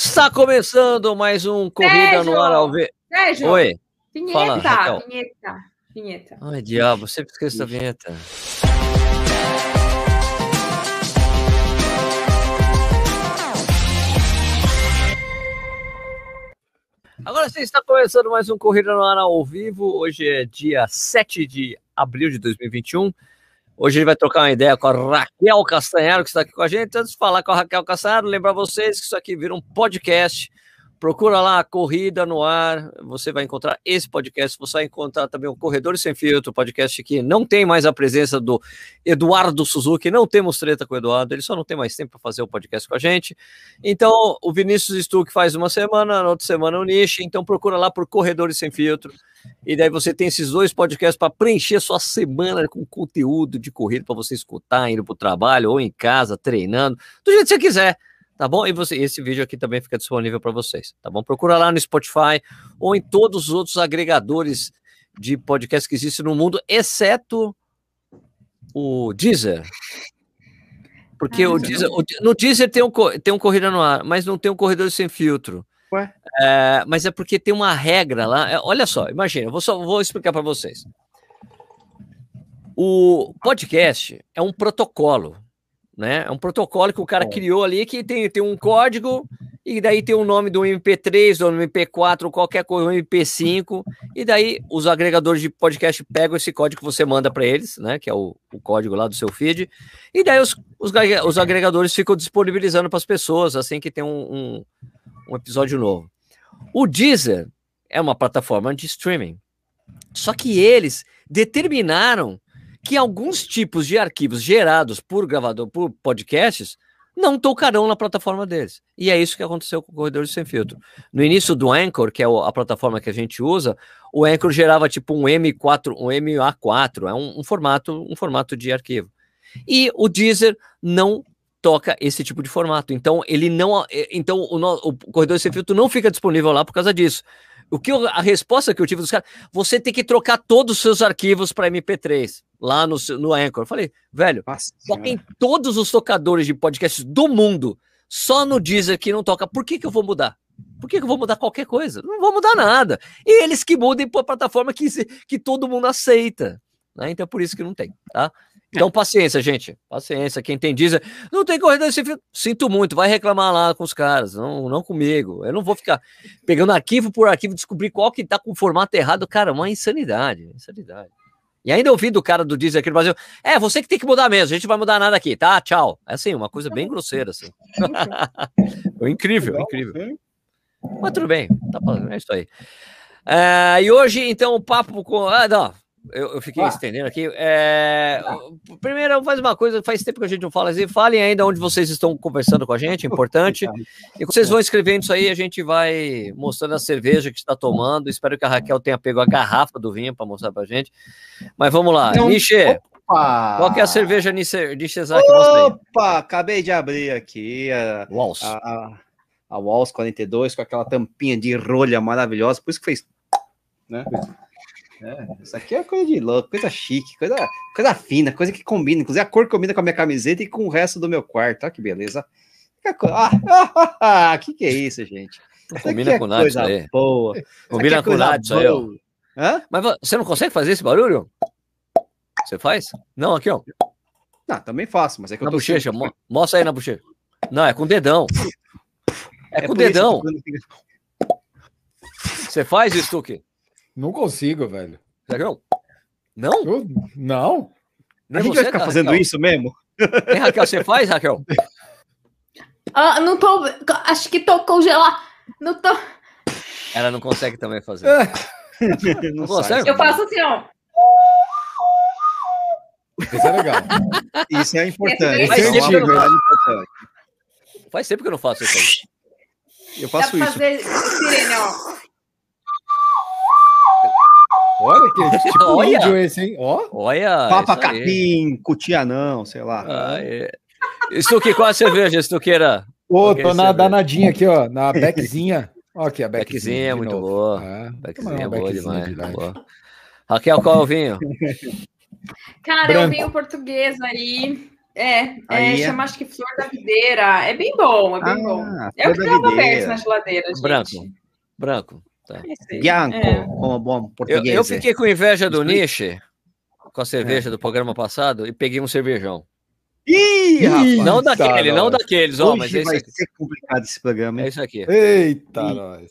Está começando mais um Corrida Sérgio! no Ar ao vivo. Oi. vinheta, Fala, Raquel. vinheta, vinheta. Ai, diabo, sempre esqueço da vinheta. Agora sim, está começando mais um Corrida no Ar ao vivo. Hoje é dia 7 de abril de 2021. Hoje ele vai trocar uma ideia com a Raquel Castanharo, que está aqui com a gente. Antes de falar com a Raquel Castanharo, lembrar vocês que isso aqui vira um podcast. Procura lá Corrida no Ar, você vai encontrar esse podcast, você vai encontrar também o Corredores Sem Filtro, podcast que não tem mais a presença do Eduardo Suzuki, não temos treta com o Eduardo, ele só não tem mais tempo para fazer o podcast com a gente. Então, o Vinícius Stuck faz uma semana, na outra semana o Nishi, então procura lá por Corredores Sem Filtro, e daí você tem esses dois podcasts para preencher sua semana com conteúdo de corrida para você escutar, indo para o trabalho ou em casa, treinando, do jeito que você quiser tá bom? E você, esse vídeo aqui também fica disponível para vocês, tá bom? Procura lá no Spotify ou em todos os outros agregadores de podcast que existem no mundo, exceto o Deezer. Porque Ah, o. Deezer, no Deezer tem um, tem um Corrida no Ar, mas não tem um Corredor Sem Filtro. Ué? É, mas é porque tem uma regra lá. é, olha só, imagina, vou, só, vou explicar para vocês. O podcast é um protocolo, né? É um protocolo que o cara É. criou ali que tem, tem um código e daí tem o nome do MP3, do MP4, ou qualquer coisa, um MP5, e daí os agregadores de podcast pegam esse código que você manda para eles, né? Que é o, o código lá do seu feed, e daí os, os, os agregadores ficam disponibilizando para as pessoas assim que tem um, um, um episódio novo. O Deezer é uma plataforma de streaming. Só que eles determinaram que alguns tipos de arquivos gerados por gravador, por podcasts, não tocarão na plataforma deles. E é isso que aconteceu com o Corredores Sem Filtro. No início do Anchor, que é a plataforma que a gente usa, o Anchor gerava tipo um M4, um MA4, é um, um formato, um formato de arquivo. E o Deezer não toca esse tipo de formato. Então ele não, eh, então o, o Corredores Sem Filtro não fica disponível lá por causa disso. O que eu- a resposta que eu tive dos caras, você tem que trocar todos os seus arquivos para MP3 lá no, no Anchor. Eu falei, velho, Nossa toca senhora. em todos os tocadores de podcasts do mundo, só no Deezer que não toca. Por que, que eu vou mudar? Por que, que eu vou mudar qualquer coisa? Não vou mudar nada. E eles que mudem para a plataforma que, que todo mundo aceita. né? Então é por isso que não tem, tá? Então paciência, gente. Paciência. Quem tem Deezer, não tem sem fio. Sinto muito, vai reclamar lá com os caras, não, não comigo. Eu não vou ficar pegando arquivo por arquivo, descobrir qual que tá com o formato errado. Cara, uma insanidade, insanidade. E ainda ouvi do cara do Deezer aqui no Brasil, é, você que tem que mudar mesmo, a gente não vai mudar nada aqui, tá? Tchau. É assim, uma coisa bem grosseira, assim. Foi incrível, Legal, incrível. hein? Mas tudo bem, tá falando, é isso aí. É, e hoje, então, o papo com. Ah, não, eu, eu fiquei Ah. estendendo aqui. É, primeiro, faz uma coisa, faz tempo que a gente não fala assim. Falem ainda onde vocês estão conversando com a gente, é importante. E quando vocês vão escrevendo isso aí, a gente vai mostrando a cerveja que está tomando. Espero que a Raquel tenha pego a garrafa do vinho para mostrar pra gente. Mas vamos lá. Não. Niche, Opa! qual que é a cerveja Niche Nishizaki? Opa! Acabei de abrir aqui a, Walls. a, a, a Walls 42 com aquela tampinha de rolha maravilhosa, por isso que fez. Né? É, isso aqui é coisa de louco, coisa chique, coisa, coisa fina, coisa que combina. Inclusive, a cor combina com a minha camiseta e com o resto do meu quarto. Olha que beleza. Que co- Ah, que que é isso, gente? Isso combina é com nada coisa aí. boa. Combina é com nada isso aí, ó. boa. Hã? Mas vo- você não consegue fazer esse barulho? Você faz? Não, aqui, ó. Não, também faço, mas é que Na eu tô bochecha. mo- Mostra aí na bochecha. Não, é com o dedão. É, com o dedão. Você faz isso, Tuque? Não consigo, velho. Não? Não? Eu- não? Nem A gente você, vai ficar Ra- fazendo Raquel? isso mesmo? Hein, Raquel, você faz, Raquel? Ah, não tô. Acho que tô congelado. Não tô. Ela não consegue também fazer. Não consegue? sai. Eu faço assim, ó. Isso é legal. Isso é importante. Faz Isso é tempo não importante. Faz tempo que eu não faço isso aí. Eu Dá faço pra isso. fazer sirene, ó. Olha que tipo Olha. índio esse, hein? Ó, Olha. Papa capim, cutianão, sei lá. Ah, é. Stuque, qual a cerveja, Stuqueira? Ô, Ok, tô na cerveja. danadinha aqui, ó, na beckzinha. Ó aqui a beckzinha. Beckzinha, de muito novo. boa. Ah, Beckzinha é boa demais. de leve. boa. Raquel, qual é o vinho? Cara, eu Branco. vi o português aí. É, é Aí é- chama acho que Flor da Videira. É bem bom, é bem bom. Ah, É o que tava aberto na geladeira, gente. Branco. Branco. Tá. É. Bianco, É. como bom Eu, português. eu fiquei com inveja do. Nishi, com a cerveja do programa passado, e peguei um cervejão. Ih, rapaz. Não daquele, não nós. daqueles, ó, Hoje mas é isso vai aqui. ser complicado esse programa, É hein? isso aqui. Eita, Ih. nós.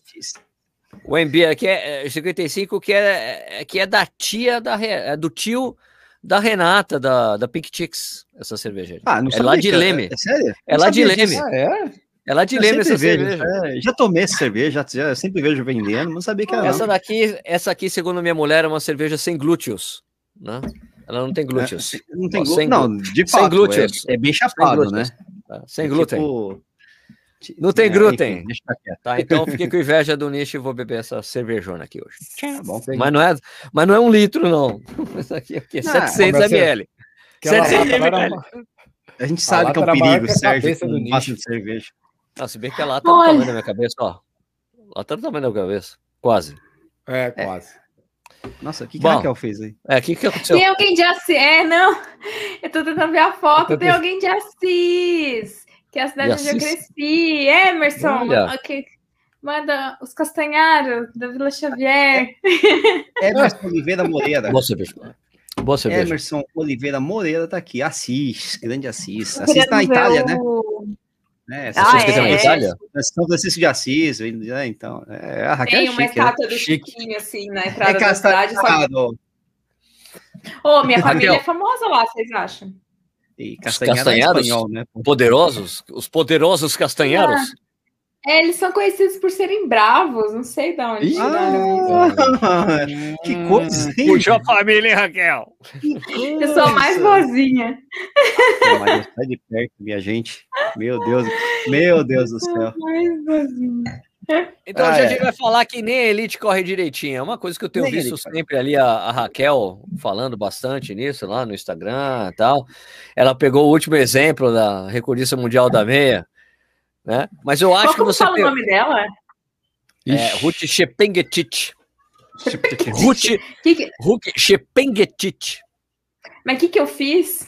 O MB aqui é é 55, que é, é- que é da tia da é do tio da Renata, da, da Pink Chicks, essa cerveja. Ah, não É sabia lá de Leme. É sério? É Não lá de Leme. Ah, é? É lá de Eu sempre essa vejo, cerveja. é, já tomei essa cerveja, já, sempre vejo vendendo, não sabia que era. Essa não. daqui, essa aqui, segundo minha mulher, é uma cerveja sem glúteos, né? Ela não tem glúteos. É, não tem Ó, glúten. sem Não, de sem fato, glúteos. É, é bem Sem chapado, glúteos, né? tá? Sem É glúten. tipo- ti- Não tem é, glúten. Tá, então fiquei com inveja do nicho e vou beber essa cervejona aqui hoje. Tá bom. Mas não é, mas não é um litro, não. Isso aqui é o quê? Ah, 700 mas você- ml. Aquela Você lata tem, lá era velho. uma- A gente sabe que é um perigo, a Sérgio, com um vaso de cerveja. Ah, se bem que a lata tá do Olha. tamanho da minha cabeça, ó. A lata do tamanho da minha cabeça. Quase. É, quase. Nossa, o que, que a Raquel fez aí? É, o que, que aconteceu? Tem alguém de Assis. É, não. Eu tô tentando ver a foto. Tem alguém de Assis. Que é a cidade De onde eu Assis? cresci. Emerson. Olha. ok. Manda os castanharos da Vila Xavier. Emerson Oliveira Moreira. Boa cerveja. Boa cerveja. Emerson Oliveira Moreira tá aqui. Assis, grande Assis. Assis queria na Itália, né? O- É, Ah, Vocês fizeram é, na é. Itália? São Francisco de Assis, né? Então, é, a Raquel Tem é uma chique, né? estátua do Chique. Chiquinho, assim, na É entrada da cidade. Só... Ô, minha família Raquel. é famosa lá, vocês acham? E castanhado é castanhados? espanhol, né? Poderosos? Os poderosos castanheiros? É, eles são conhecidos por serem bravos, não sei de onde Ih, tiraram isso. Ah, que coisa, hein? Puxa a família, hein, Raquel? Eu sou a mais boazinha. Sai de perto, minha gente. Meu Deus, meu Deus do céu. Então Ah, hoje a é. gente vai falar que nem a Elite corre direitinho. É uma coisa que eu tenho Nem visto Elite, sempre ali, a, a Raquel falando bastante nisso lá no Instagram e tal. Ela pegou o último exemplo da recordista mundial da meia, né? Mas eu acho Qual que como você fala o nome dela? é, Ruth Shepengetit. Ruth Shepengetit. Mas o que, que eu fiz?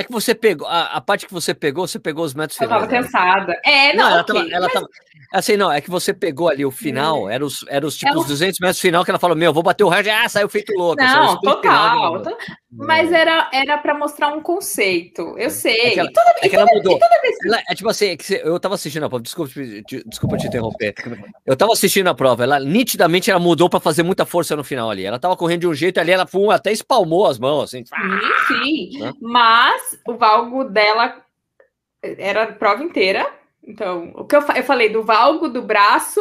É que você pegou, a, a parte que você pegou, você pegou os metros Eu tava finais. né? cansada. É, não, ela ok. tava, ela mas- tava- Assim, não, é que você pegou ali o final, era os, era os tipo, Ela- os 200 metros final que ela falou: Meu, vou bater o recorde, ah, saiu feito louco. Não, sprint final total. novo. to- Mas era, era para mostrar um conceito. Eu sei. É que ela- E toda, É que ela mudou. toda vez que Ela- é tipo assim, é que eu tava assistindo a prova, desculpa, te- desculpa te interromper. Eu tava assistindo a prova, ela nitidamente ela mudou pra fazer muita força no final ali. Ela tava correndo de um jeito ali, ela pum, até espalmou as mãos, assim. Sim, sim. Né? Mas o valgo dela era a prova inteira. Então, o que eu, fa- eu falei do valgo do braço,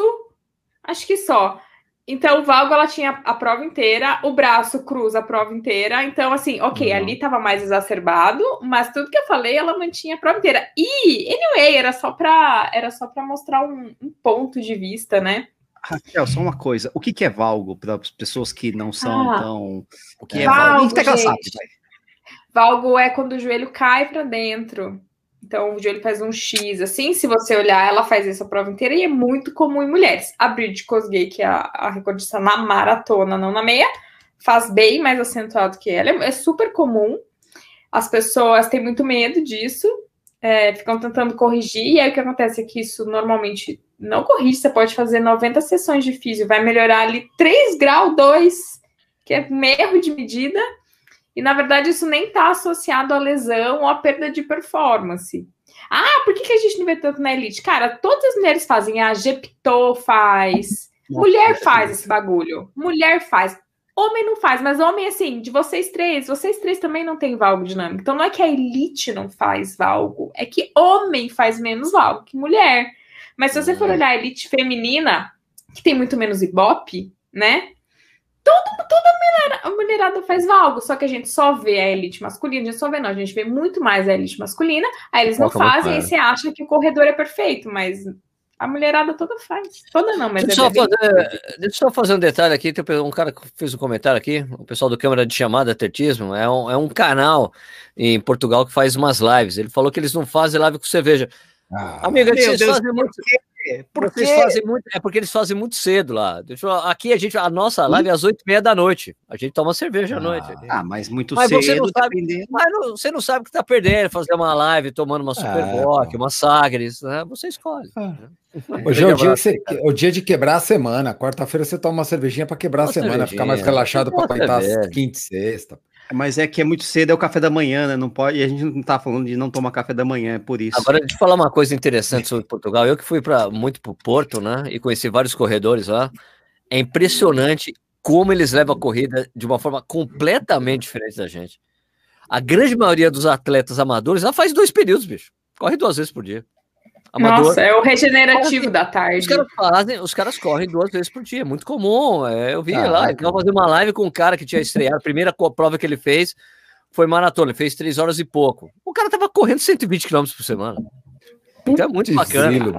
acho que só. Então, o valgo ela tinha a prova inteira, o braço cruza a prova inteira. Então, assim, ok, Uhum. ali tava mais exacerbado, mas tudo que eu falei, ela mantinha a prova inteira. E, anyway, era só pra, era só pra mostrar um, um ponto de vista, né? Raquel, só uma coisa. O que, que é valgo para as pessoas que não são Ah. tão. O que é Valgo, valgo? A gente tá cansado, gente. vai. Valgo é quando o joelho cai para dentro. Então, o joelho faz um X, assim. Se você olhar, ela faz isso a prova inteira e é muito comum em mulheres. A Bridget Kosgei, que é a, a recordista na maratona, não na meia, faz bem mais acentuado que ela. É, é super comum. As pessoas têm muito medo disso, é, ficam tentando corrigir. E aí, o que acontece é que isso normalmente não corrige. Você pode fazer 90 sessões de físio, vai melhorar ali 3 grau 2, que é um erro de medida. E na verdade isso nem está associado à lesão ou à perda de performance. Ah, por que, que a gente não vê tanto na elite? Cara, todas as mulheres fazem. A Gepto faz. Mulher faz esse bagulho. Mulher faz. Homem não faz, mas homem, assim, de vocês três, vocês três também não tem valgo dinâmico. Então não é que a elite não faz valgo, é que homem faz menos valgo que mulher. Mas se você for olhar a elite feminina, que tem muito menos ibope, né? Todo, toda a mulherada faz valgo, só que a gente só vê a elite masculina, a gente só vê, não, a gente vê muito mais a elite masculina, aí eles não fazem, e você acha que o corredor é perfeito, mas a mulherada toda faz. Toda não, mas Deixa eu, é só fazer, deixa eu só fazer um detalhe aqui. Tem um cara que fez um comentário aqui, o pessoal do Câmara de Chamada Atletismo. É um, é um canal em Portugal que faz umas lives. Ele falou que eles não fazem live com cerveja. Ah, Amiga, vocês Deus, fazem muito. Quê? Por Vocês quê? fazem muito, é porque eles fazem muito cedo lá. Deixa eu- aqui a gente, a nossa live é às oito e meia da noite. A gente toma cerveja à Ah. noite. Ah, mas muito Mas cedo, você não sabe- dependendo. Mas não- você não sabe o que tá perdendo, fazer uma live tomando uma Super É, Bock, pô. uma Sagres, né? Você escolhe. Hoje é o dia, você, é o dia de quebrar a semana. Quarta-feira você toma uma cervejinha pra quebrar Uma a semana, ficar mais relaxado pra Uma aguentar quinta e sexta. Mas é que é muito cedo, é o café da manhã, né? Não pode, e a gente não tá falando de não tomar café da manhã, é por isso. Agora, deixa eu falar uma coisa interessante sobre Portugal. Eu que fui pra, muito para o Porto, né? E conheci vários corredores lá. É impressionante como eles levam a corrida de uma forma completamente diferente da gente. A grande maioria dos atletas amadores lá faz dois períodos, bicho. Corre duas vezes por dia. Amador. Nossa, é o regenerativo da tarde. Os caras fazem, os caras correm duas vezes por dia, é muito comum. é, eu vi lá, ele tava fazendo uma live com um cara que tinha estreado, a primeira prova que ele fez foi maratona, ele fez três horas e pouco. O cara tava correndo 120 km por semana. Então é muito bacana. zilo.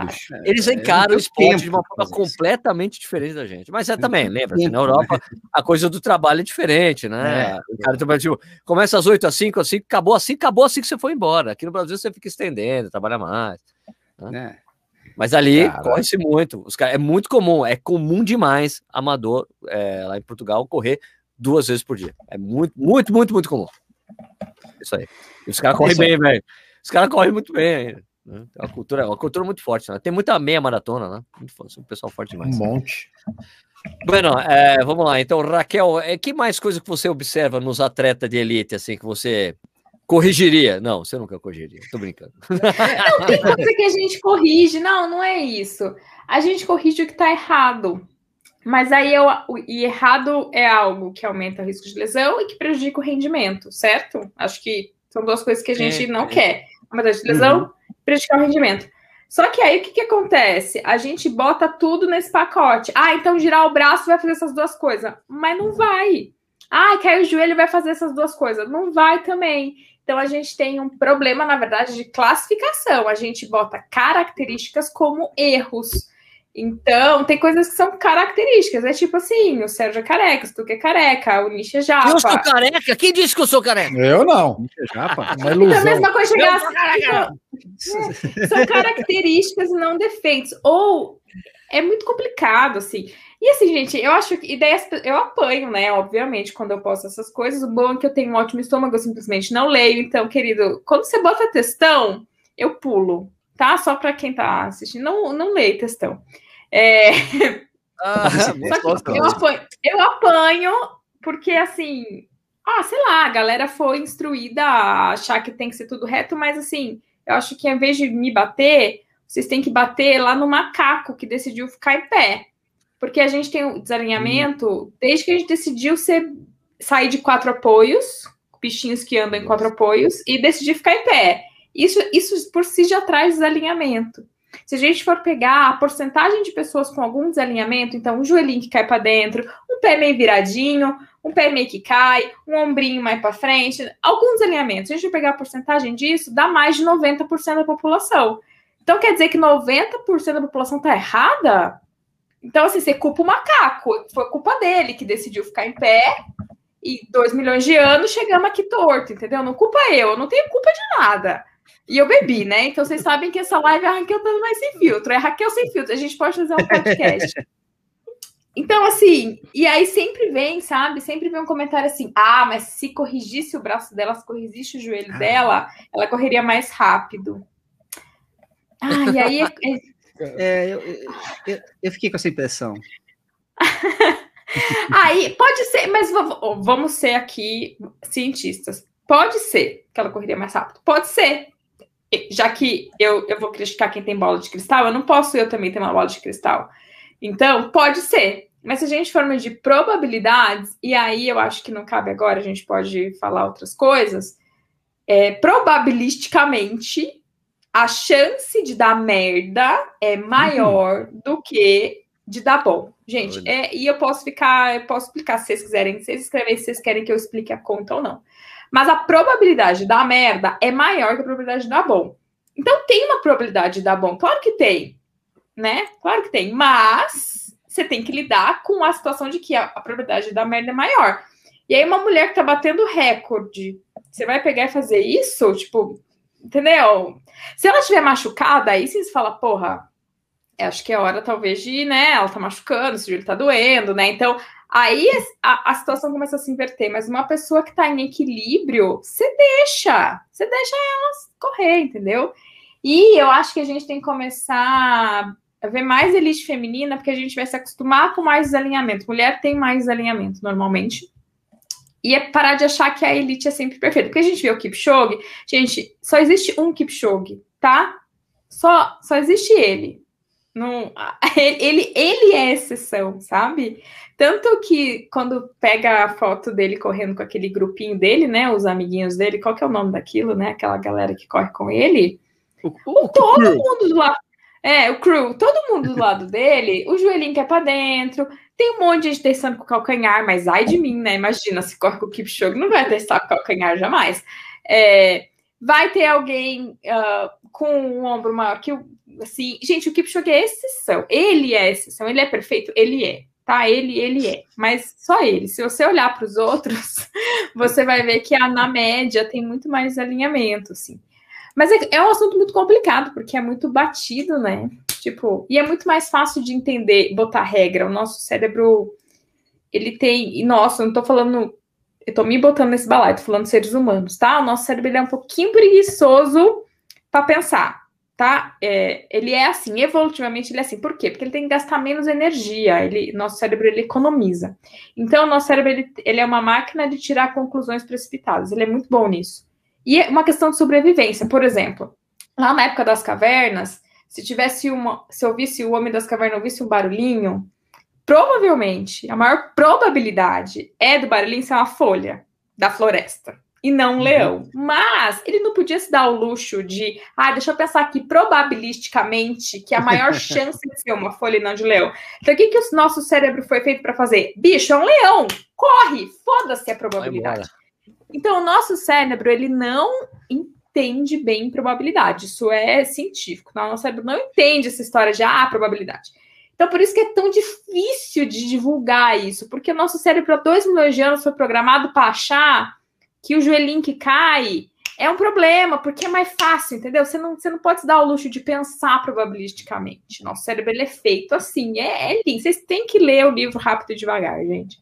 Eles É, encaram não o esporte tempo de uma forma fazer completamente diferente da gente. Mas é também, lembra? tempo, Na Europa, a coisa do trabalho é diferente, né? O cara trabalha, tipo, começa às 8 às 5, às 5, acabou assim, acabou assim que você foi embora. Aqui no Brasil você fica estendendo, trabalha mais. Né? Mas ali corre-se muito. Os cara, é muito comum, é comum demais amador é, lá em Portugal correr duas vezes por dia. É muito, muito, muito, muito comum. Isso aí. E os caras correm aí. bem, velho. Os caras correm muito bem ainda. né? É uma cultura, uma cultura muito forte. Né? Tem muita meia maratona, né? Muito forte, um pessoal forte Um demais. monte. Bueno, é, vamos lá. Então, Raquel, é, que mais coisa que você observa nos atletas de elite, assim, que você corrigiria? Não, você nunca corrigiria. Tô brincando. Não tem coisa que a gente corrige. Não, não é isso. A gente corrige o que está errado. Mas aí eu, o- e errado é algo que aumenta o risco de lesão e que prejudica o rendimento, certo? Acho que são duas coisas que a gente não sim. quer. Aumentar de lesão e prejudicar o rendimento. Só que aí o que, que acontece? A gente bota tudo nesse pacote. Ah, então girar o braço vai fazer essas duas coisas. Mas não vai. Ah, caiu o joelho vai fazer essas duas coisas. Não vai também. Então a gente tem um problema, na verdade, de classificação. A gente bota características como erros. Então, tem coisas que são características. É tipo assim, o Sérgio é careca, o Tuque é careca, o Nish é japa. Eu sou careca? Quem disse que eu sou careca? Eu não. Japa? Uma Então, a ilusão. mesma coisa chegar assim, então, são características e não defeitos. Ou é muito complicado, assim. E assim, gente, eu acho que ideias eu apanho, né? Obviamente, quando eu posto essas coisas. O bom é que eu tenho um ótimo estômago, eu simplesmente não leio. Então, querido, quando você bota textão, eu pulo, tá? Só para quem tá assistindo, não, não leio textão. É, Ah, só que eu apanho, eu apanho porque, assim, ah, sei lá, a galera foi instruída a achar que tem que ser tudo reto, mas, assim, eu acho que, ao invés de me bater, vocês têm que bater lá no macaco que decidiu ficar em pé. Porque a gente tem o desalinhamento desde que a gente decidiu ser, sair de quatro apoios, bichinhos que andam em quatro apoios, e decidir ficar em pé. Isso, isso por si já traz desalinhamento. Se a gente for pegar a porcentagem de pessoas com algum desalinhamento, então um joelhinho que cai para dentro, um pé meio viradinho, um pé meio que cai, um ombrinho mais para frente, alguns desalinhamentos. Se a gente pegar a porcentagem disso, dá mais de 90% da população. Então quer dizer que 90% da população está errada? Então, assim, você culpa o macaco. Foi culpa dele que decidiu ficar em pé e dois milhões de anos chegamos aqui torto, entendeu? Não culpa eu, eu não tenho culpa de nada. E eu bebi, né? Então vocês sabem que essa live é a Raquel dando mais sem filtro. É Raquel sem filtro. A gente pode fazer um podcast. Então, assim, e aí sempre vem, sabe? Sempre vem um comentário assim: ah, mas se corrigisse o braço dela, se corrigisse o joelho dela, ela correria mais rápido. Ah, e aí é- É, eu, eu, eu- eu fiquei com essa impressão. Aí, pode ser, mas va- vamos ser aqui cientistas. Pode ser que ela correria mais rápido. Pode ser. E- Já que eu, eu vou criticar quem tem bola de cristal, eu não posso eu também ter uma bola de cristal. Então, pode ser. Mas se a gente for medir probabilidades, e aí eu acho que não cabe agora, a gente pode falar outras coisas. É, probabilisticamente, a chance de dar merda é maior do que de dar bom. Gente, é, e eu posso ficar, eu posso explicar se vocês quiserem, se vocês escreverem se vocês querem que eu explique a conta ou não. Mas a probabilidade de dar merda é maior que a probabilidade de dar bom. Então tem uma probabilidade de dar bom, claro que tem, né? Claro que tem, mas você tem que lidar com a situação de que a, a probabilidade de dar merda é maior. E aí uma mulher que tá batendo recorde, você vai pegar e fazer isso, tipo, entendeu? Se ela estiver machucada, aí você fala, porra, acho que é hora, talvez, de, né? Ela tá machucando, se o joelho tá doendo, né? Então, aí a, a situação começa a se inverter. Mas uma pessoa que tá em equilíbrio, você deixa, você deixa ela correr, entendeu? E eu acho que a gente tem que começar a ver mais elite feminina, porque a gente vai se acostumar com mais desalinhamento. Mulher tem mais desalinhamento, normalmente. E é parar de achar que a elite é sempre perfeita. Porque a gente vê o Kipchoge, gente, só existe um Kipchoge, tá? Só, só existe ele. Não, ele, ele é exceção, sabe? Tanto que quando pega a foto dele correndo com aquele grupinho dele, né? Os amiguinhos dele, qual que é o nome daquilo, né? Aquela galera que corre com ele. O, o todo mundo do lado. É, o crew, todo mundo do lado dele, o joelhinho que é pra dentro, tem um monte de gente testando com calcanhar, mas ai de mim, né? Imagina, se corre com o Kipchoge, não vai testar com calcanhar jamais. É, vai ter alguém uh, com um ombro maior que o. Assim, gente, o Kipchoge é exceção. Ele é exceção, ele é perfeito, ele é. Tá, ele, ele é, mas só ele. Se você olhar para os outros, você vai ver que na média tem muito mais alinhamento, assim. Mas é, é um assunto muito complicado, porque é muito batido, né? Tipo, e é muito mais fácil de entender, botar regra. O nosso cérebro, ele tem. E nossa, eu não tô falando. Eu tô me botando nesse balaio, tô falando seres humanos, tá? O nosso cérebro ele é um pouquinho preguiçoso para pensar, tá? É, ele é assim, evolutivamente ele é assim. Por quê? Porque ele tem que gastar menos energia. Ele, nosso cérebro ele economiza. Então, o nosso cérebro ele, ele é uma máquina de tirar conclusões precipitadas. Ele é muito bom nisso. E é uma questão de sobrevivência, por exemplo, lá na época das cavernas, se tivesse uma, se eu visse o homem das cavernas ouvisse um barulhinho, provavelmente a maior probabilidade é do barulhinho ser uma folha da floresta e não um uhum. leão. Mas ele não podia se dar o luxo de, ah, deixa eu pensar aqui probabilisticamente que a maior chance de ser uma folha e não de leão. Então o que que o nosso cérebro foi feito para fazer? Bicho, é um leão. Corre, foda-se a probabilidade. Então, o nosso cérebro, ele não entende bem probabilidade. Isso é científico. O nosso cérebro não entende essa história de, ah, probabilidade. Então, por isso que é tão difícil de divulgar isso, porque o nosso cérebro há dois milhões de anos foi programado para achar que o joelhinho que cai é um problema, porque é mais fácil, entendeu? Você não, você não pode se dar o luxo de pensar probabilisticamente. Nosso cérebro é feito assim, é, é lindo. Vocês têm que ler o livro rápido e devagar, gente.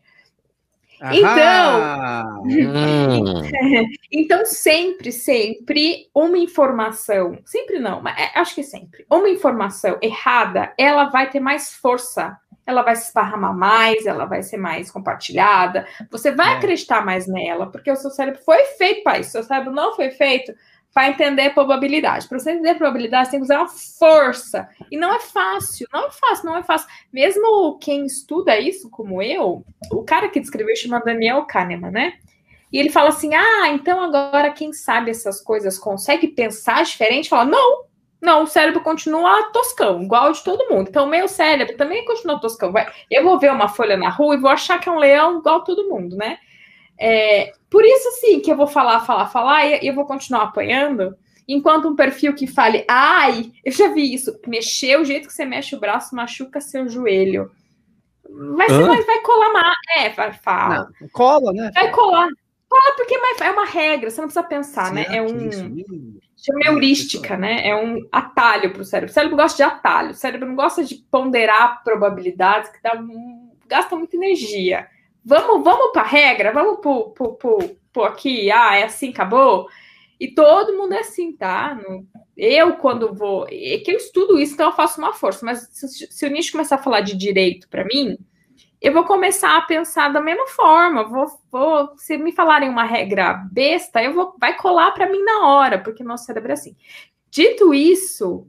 Então, então sempre, sempre uma informação, sempre não, mas é, acho que sempre, uma informação errada, ela vai ter mais força, ela vai se esparramar mais, ela vai ser mais compartilhada, você vai é. acreditar mais nela, porque o seu cérebro foi feito para isso, o seu cérebro não foi feito para entender probabilidade. Para você entender probabilidade, você tem que usar uma força. E não é fácil, não é fácil, não é fácil. Mesmo quem estuda isso, como eu, o cara que descreveu chama Daniel Kahneman, né? E ele fala assim: ah, então agora quem sabe essas coisas consegue pensar diferente? Fala, não, não, o cérebro continua toscão, igual de todo mundo. Então, o meu cérebro também continua toscão. Eu vou ver uma folha na rua e vou achar que é um leão igual todo mundo, né? É, por isso, sim, que eu vou falar, falar, falar e eu vou continuar apanhando. Enquanto um perfil que fale, ai, eu já vi isso, mexer, o jeito que você mexe o braço machuca seu joelho. Mas você vai, colar mais. É, vai, fala. Não, cola, né? Vai colar. Cola porque é uma regra, você não precisa pensar, né? É um. Chama heurística, né? É um atalho para o cérebro. O cérebro gosta de atalho. O cérebro não gosta de ponderar probabilidades, que dá, gasta muita energia. Vamos, vamos para a regra, vamos por aqui, ah, é assim, acabou. E todo mundo é assim, tá? Eu, quando vou. É que eu estudo isso, então eu faço uma força. Mas se, se o Nish começar a falar de direito para mim, eu vou começar a pensar da mesma forma. Vou, vou, se me falarem uma regra besta, eu vou, vai colar para mim na hora, porque nosso cérebro é assim. Dito isso,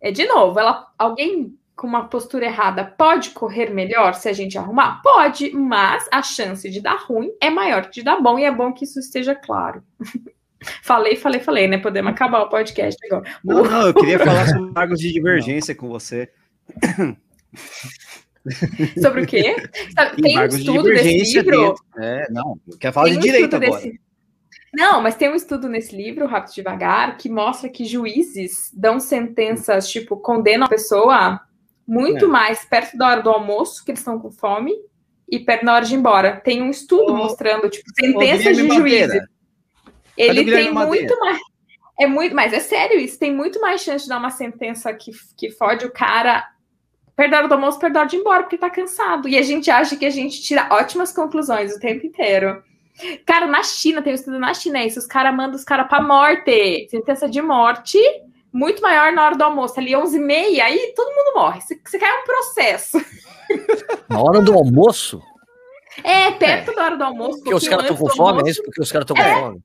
é de novo, ela, alguém com uma postura errada pode correr melhor se a gente arrumar? Pode, mas a chance de dar ruim é maior que de dar bom, e é bom que isso esteja claro. falei, falei, falei, né? Podemos acabar o podcast agora. Não, não, eu queria falar sobre cargos de divergência com você. Sobre o quê? Tem um estudo de desse livro? É, não, quer falar de um direito agora. Desse... Não, mas tem um estudo nesse livro, Rápido Devagar, que mostra que juízes dão sentenças, tipo, condenam a pessoa muito é. mais perto da hora do almoço, que eles estão com fome, e perto da hora de ir embora. Tem um estudo mostrando, tipo, sentenças de juízes. Ele tem muito mais. É muito, mas é sério isso, tem muito mais chance de dar uma sentença que, que fode o cara perto da hora do almoço, perto da hora de ir embora, porque tá cansado. E a gente acha que a gente tira ótimas conclusões o tempo inteiro. Cara, na China, tem um estudo na China, é isso, os caras mandam os caras pra morte. Sentença de morte muito maior na hora do almoço, ali 11 h 30 aí todo mundo morre. Você, você cai um processo. Na hora do almoço? É, perto é. da hora do almoço. Porque os caras estão com fome, almoço, é isso? Porque os caras estão é. com fome.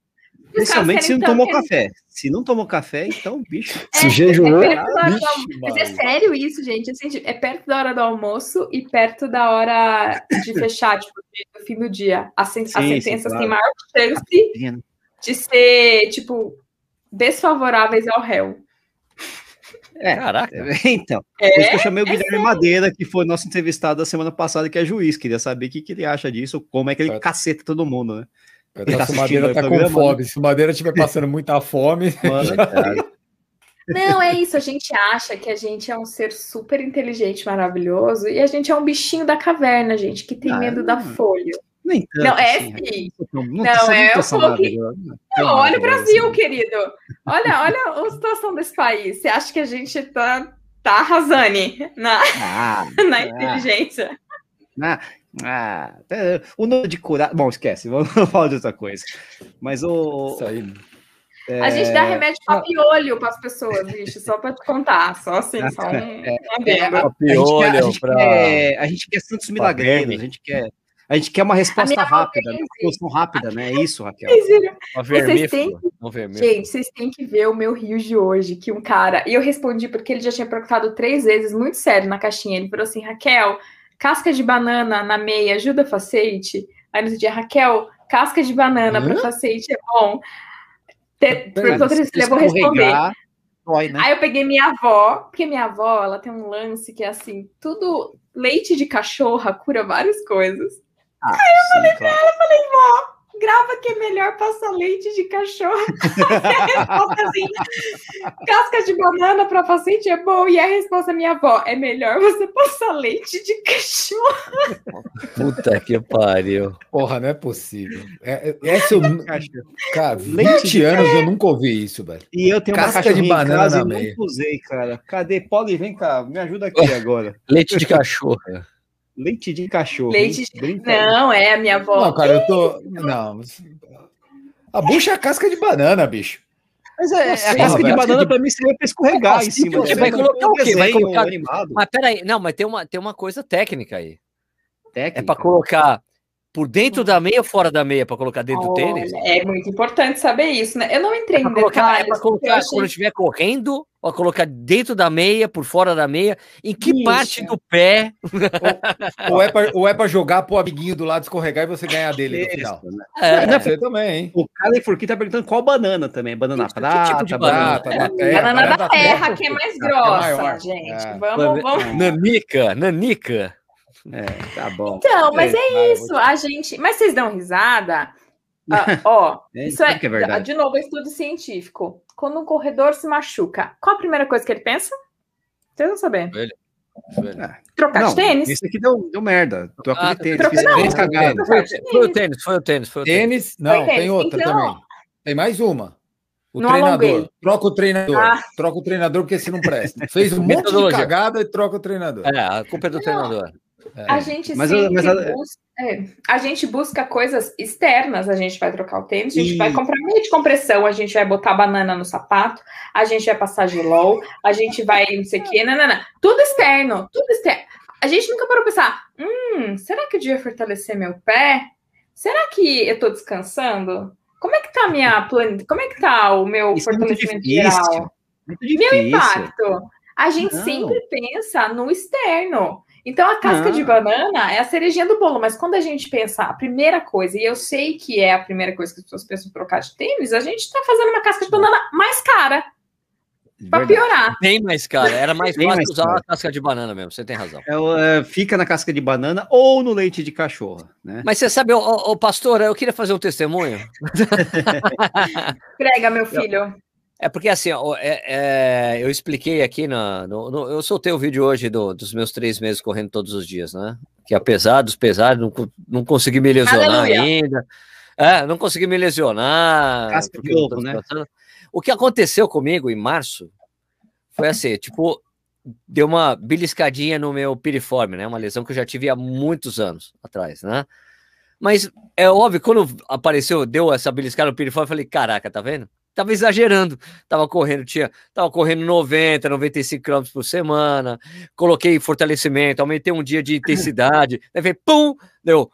Principalmente se não tomou café. Se não tomou café, então, bicho. É, se jejuou. É Mas é sério isso, gente. Assim, é perto da hora do almoço e perto da hora de fechar, tipo, no fim do dia. As, sim, as sentenças sim, claro. têm maior chance de ser, tipo, desfavoráveis ao réu. É, Caraca. Então, é, por isso que eu chamei o é Guilherme sério. Madeira, que foi nosso entrevistado da semana passada, que é juiz. Queria saber o que, que ele acha disso, como é que ele é. caceta todo mundo, né? Tá se o Madeira tá com programa, fome. Né? Se o Madeira estiver passando muita fome. Mano, Não, é isso. A gente acha que a gente é um ser super inteligente, maravilhoso, e a gente é um bichinho da caverna, gente, que tem ah, medo não. da folha. Nem tanto, não, é assim, sim. Não, não, não é o que... Não, olha o Brasil, querido. Olha, olha a situação desse país. Você acha que a gente tá, tá arrasando na, ah, na ah. inteligência? Ah, ah, o nome de curar. Bom, esquece, vamos falar de outra coisa. Mas o. Isso aí. É... A gente dá remédio para piolho para as pessoas, bicho, só para te contar, só assim, só um, é, é, é, piolho, a, gente quer, a, gente quer, a gente quer Santos Milagreiros, a gente quer. A gente quer uma resposta rápida, uma solução rápida, né? É isso, Raquel. Vocês têm que... Gente, vocês têm que ver o meu rio de hoje, que um cara. E eu respondi porque ele já tinha perguntado três vezes, muito sério, na caixinha. Ele falou assim: Raquel, casca de banana na meia ajuda facete? Aí no dia, Raquel, casca de banana para facete é bom. Perguntou eu vou responder. Dói, né? Aí eu peguei minha avó, porque minha avó, ela tem um lance que é assim, tudo leite de cachorra cura várias coisas. Ah, Aí eu sim, falei claro. pra ela, falei, vó, grava que é melhor passar leite de cachorro. assim, casca de banana para paciente é bom. E a resposta da minha avó é melhor você passar leite de cachorro. Puta que pariu. Porra, não é possível. É, é, essa eu, cara, 20 anos eu nunca ouvi isso, velho. E eu tenho casca uma de banana na meia. usei, cara. Cadê? Poli, vem cá, me ajuda aqui agora. Leite de cachorro. Leite de cachorro. Leite de... Não, é a minha avó. Não, cara, eu tô. Não. A bucha é a casca de banana, bicho. Mas é, Nossa, a casca de banana para mim seria para escorregar Nossa, em cima. Você vai colocar o quê? Vai colocar animado. Mas peraí, não, mas tem uma, tem uma coisa técnica aí. Técnica? É para colocar por dentro da meia ou fora da meia para colocar dentro Olha, do tênis? É muito importante saber isso, né? Eu não entrei é em colocar, detalhes. É para colocar achei... quando estiver correndo, ou colocar dentro da meia, por fora da meia, em que isso. parte do pé? ou, ou é para é jogar pro amiguinho do lado escorregar e você ganhar dele no final. Né? É, é, né? você também, hein? O cara Furquim tá perguntando qual banana também, banana que, prata, que tipo de banana, banana, da terra, banana da terra, que é mais grossa, gente. Vamos, vamos. Nanica, nanica. É, tá bom. Então, mas é, é isso. A gente. Mas vocês dão risada? Ah, ó, é, isso é, é verdade. de novo, estudo científico. Quando um corredor se machuca, qual a primeira coisa que ele pensa? Vocês vão saber. Velho. É. Trocar não, de tênis. Isso aqui deu, deu merda. Troca ah, de tênis. Troca, não, tênis. Foi, foi, o tênis, foi o tênis. Foi o tênis. tênis não, tem outra então, também. Tem mais uma. O treinador. Alonguei. Troca o treinador. Ah. Troca o treinador porque se não presta. Fez um monte de cagada e troca o treinador. É, a culpa é do não. treinador. É. A gente mas, sempre mas, busca, é, a gente busca coisas externas, a gente vai trocar o tênis, a gente e... vai comprar meia de compressão, a gente vai botar banana no sapato, a gente vai passar gelol, a gente vai não sei o quê, não. Tudo externo, tudo externo. A gente nunca parou pensar, hum, será que eu devia fortalecer meu pé? Será que eu tô descansando? Como é que tá a minha planeta? Como é que tá o meu Isso é fortalecimento é geral? Meu impacto. A gente não. sempre pensa no externo. Então a casca de banana é a cerejinha do bolo, mas quando a gente pensa a primeira coisa, e eu sei que é a primeira coisa que as pessoas pensam em trocar de tênis, a gente está fazendo uma casca de banana mais cara. Para piorar. Bem mais cara. Era mais Bem fácil mais usar cara. a casca de banana mesmo, você tem razão. É, é, fica na casca de banana ou no leite de cachorro. Né? Mas você sabe, o pastor, eu queria fazer um testemunho. Prega, meu filho. É porque assim, é, é, eu expliquei aqui na, no, no, eu soltei o vídeo hoje do, dos meus três meses correndo todos os dias, né? Que apesar dos pesares, não, não consegui me lesionar Aleluia. ainda. É, não consegui me lesionar. Casca de ovo, né? O que aconteceu comigo em março foi assim, tipo, deu uma beliscadinha no meu piriforme, né? Uma lesão que eu já tive há muitos anos atrás, né? Mas é óbvio, quando apareceu, deu essa beliscada no piriforme, eu falei, caraca, tá vendo? Tava exagerando, tava correndo, tinha, tava correndo 90, 95 km por semana, coloquei fortalecimento, aumentei um dia de intensidade, daí pum, deu,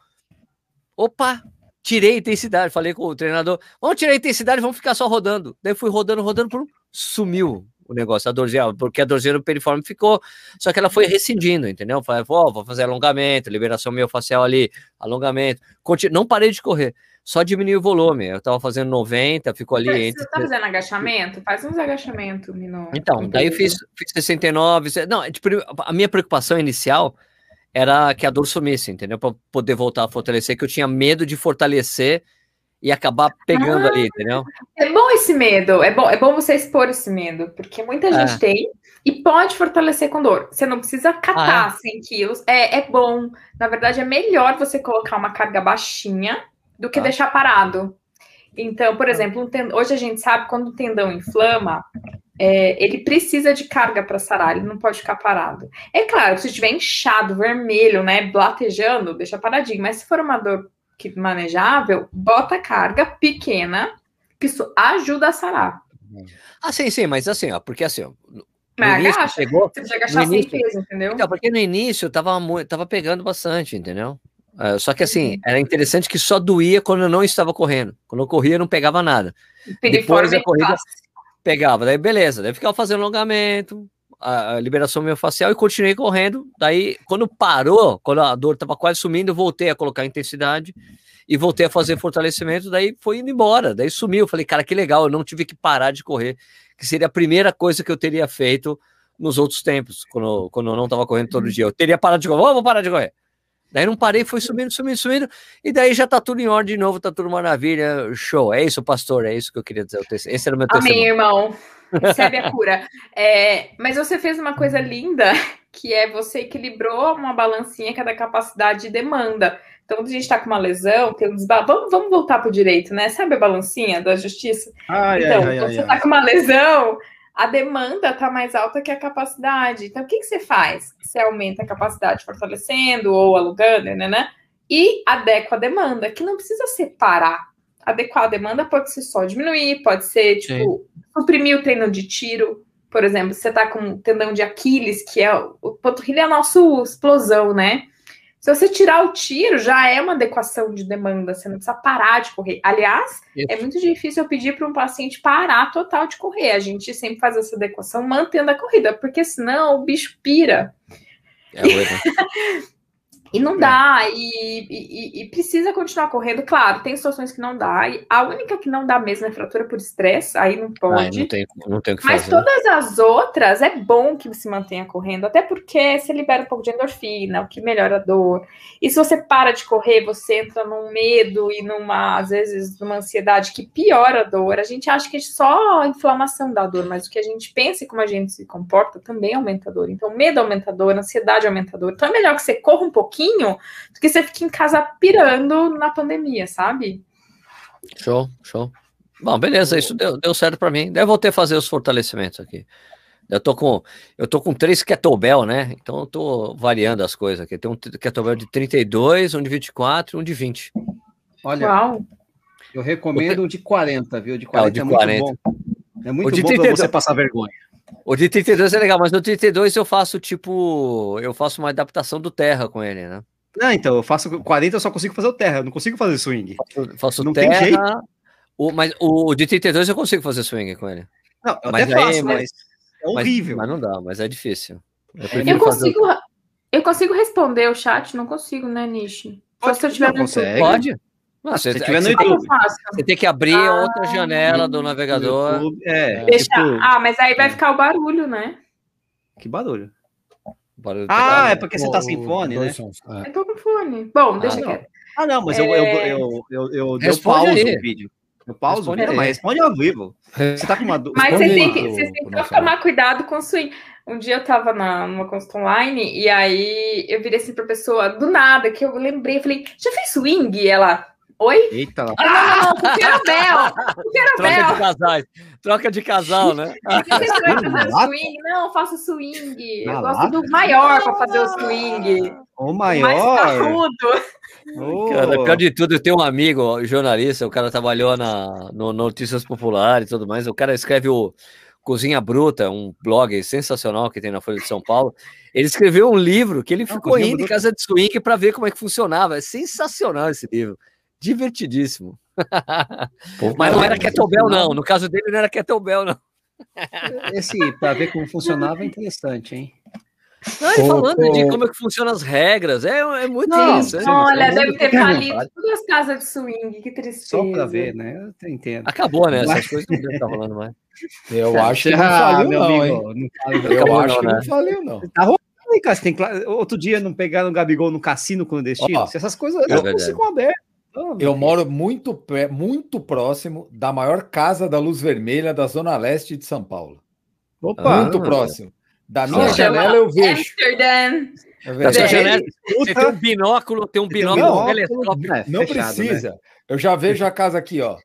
opa, tirei a intensidade, falei com o treinador, vamos tirar a intensidade, vamos ficar só rodando. Daí fui rodando, rodando, pum, sumiu o negócio, a dorzinha, porque a dorzinha no periforme ficou, só que ela foi rescindindo, entendeu? Falei, oh, vou fazer alongamento, liberação miofascial ali, alongamento, Continu não parei de correr, só diminui o volume, eu tava fazendo 90, ficou ali Você entre... Tá fazendo agachamento? Faz uns agachamentos. Então, daí eu fiz, fiz 69, não, a minha preocupação inicial era que a dor sumisse, entendeu? Para poder voltar a fortalecer, que eu tinha medo de fortalecer e acabar pegando ah, ali, entendeu? É bom esse medo, é bom, é bom você expor esse medo, porque muita é. gente tem e pode fortalecer com dor. Você não precisa catar ah, é? 100 quilos, é, é bom. Na verdade, é melhor você colocar uma carga baixinha do que ah. deixar parado. Então, por exemplo, um hoje a gente sabe quando o tendão inflama, é, ele precisa de carga para sarar, ele não pode ficar parado. É claro, se estiver inchado, vermelho, né, blatejando, deixa paradinho. Mas se for uma dor que manejável, bota carga pequena, que isso ajuda a sarar. Ah, sim, sim, mas assim, ó, porque assim, ó, mas agacha, chegou, você precisa agachar sem peso, entendeu? Então, porque no início tava, tava pegando bastante, entendeu? Uh, só que assim, uhum. era interessante que só doía quando eu não estava correndo. Quando eu corria, não pegava nada. Depois da corrida, pegava. Daí beleza, daí ficava fazendo alongamento, a, liberação miofascial e continuei correndo. Daí, quando parou, quando a dor estava quase sumindo, eu voltei a colocar intensidade e voltei a fazer fortalecimento. Daí foi indo embora, daí sumiu. Falei, cara, que legal, eu não tive que parar de correr, que seria a primeira coisa que eu teria feito nos outros tempos, quando, quando eu não estava correndo todo dia. Eu teria parado de correr, oh, vou parar de correr. Daí não parei, foi subindo, subindo, subindo, e daí já tá tudo em ordem de novo, tá tudo maravilha, show. É isso, pastor, é isso que eu queria dizer. Esse era o meu testemunho. Amém, irmão. Recebe a cura. É, mas você fez uma coisa linda, que é você equilibrou uma balancinha que é da capacidade de demanda. Então, quando a gente está com uma lesão, tem um desba... vamos, vamos voltar para o direito, né? Sabe a balancinha da justiça? Ai, então, ai, quando ai, você está com uma lesão, a demanda está mais alta que a capacidade. Então, o que, que você faz? Você aumenta a capacidade fortalecendo ou alugando, né, né? E adequa a demanda, que não precisa separar. Adequar a demanda pode ser só diminuir, pode ser, tipo, Sim. suprimir o treino de tiro. Por exemplo, você tá com tendão de Aquiles, que é o panturrilha é a nossa explosão, né? Se você tirar o tiro, já é uma adequação de demanda, você não precisa parar de correr. Aliás, Isso. é muito difícil eu pedir para um paciente parar total de correr. A gente sempre faz essa adequação mantendo a corrida, porque senão o bicho pira. É, E não é. dá, e, e, e, precisa continuar correndo. Claro, tem situações que não dá. E a única que não dá mesmo é fratura por estresse, aí não pode. Ai, não tem, não tem o que Mas fazer. todas as outras é bom que se mantenha correndo, até porque você libera um pouco de endorfina, o que melhora a dor. E se você para de correr, você entra num medo e numa, às vezes, numa ansiedade que piora a dor. A gente acha que é só a inflamação da dor, mas o que a gente pensa e como a gente se comporta também aumenta a dor. Então, medo aumenta a dor, ansiedade aumenta a dor. Então, é melhor que você corra um pouquinho pouquinho do que você fica em casa pirando na pandemia, sabe? Show, show. Bom, beleza, isso deu, deu certo para mim. Daí eu voltei a fazer os fortalecimentos aqui. Eu tô com, eu tô com três kettlebell, né? Então eu tô variando as coisas aqui. Tem um kettlebell de 32, um de 24 e um de 20. Olha, Uau. eu recomendo o de 40, viu? De 40 é, de é muito 40. bom. É muito bom 32... pra você passar vergonha. O de 32 é legal, mas no 32 eu faço tipo. Eu faço uma adaptação do terra com ele, né? Não, então, eu faço 40, eu só consigo fazer o terra, eu não consigo fazer swing. Faço, faço não terra. Tem jeito. O, mas o, o de 32 eu consigo fazer swing com ele. Não, eu mas até faço, mas, mas é horrível. Mas, mas, não dá, mas é difícil. Eu, eu consigo, fazer... eu consigo responder o chat, não consigo, né, Nishi? Só se eu tiver no Pode? Não, você, você, tiver no YouTube. Você tem que abrir ah, outra janela do navegador. YouTube, é, Deixa, tipo, ah, mas aí vai é. ficar o barulho, né? Que barulho? barulho ah, tá é porque você tá sem fone, né? É. Eu tô com fone. Bom, ah, deixa não. Ah, não, mas é... eu, eu, eu, eu, eu, eu pauso o vídeo. Eu pauso, responde mas responde ao vivo. Você tá com uma dúvida. Mas você tem que, você tem que tomar cuidado com o swing. Um dia eu tava na, numa consulta online e aí eu virei assim pra pessoa do nada, que eu lembrei, falei, já fez swing? E ela, Oi? Eita lá. Ah, não, não, não, Querobel. Troca de casais. Troca de casal, né? O swing? Não, faço swing. Eu gosto do maior para fazer o swing. O maior? O Oh. Cara, pior de tudo, eu tenho um amigo, jornalista, o cara trabalhou na, no Notícias Populares e tudo mais. O cara escreve o Cozinha Bruta, um blog sensacional que tem na Folha de São Paulo. Ele escreveu um livro que ele ficou indo em casa de swing para ver como é que funcionava. É sensacional esse livro. Divertidíssimo. Pô, Mas não era kettlebell, não. No caso dele, não era kettlebell, não. Esse, para ver como funcionava, é interessante, hein? Não, ele falando de como é que funcionam as regras, é, é muito não, interessante. Olha, é deve ter falido todas as casas de swing, que tristeza. Só para ver, né? Eu entendo. Acabou, né? Essas coisas não devem estar rolando mais. Eu acho que não faliu, não, hein? Eu acho que não faliu, não. Tá rolando aí, cara. Tem... Outro dia não pegaram o Gabigol no cassino clandestino. Ó, Se essas coisas é não ficam abertas. Eu moro muito, muito próximo da maior casa da luz vermelha da Zona Leste de São Paulo. Opa, muito próximo. Da minha janela eu vejo. Amsterdã. Da sua janela, você tem um binóculo, tem um binóculo, telescópio. Não, não fechado, precisa. Né? Eu já vejo a casa aqui, ó.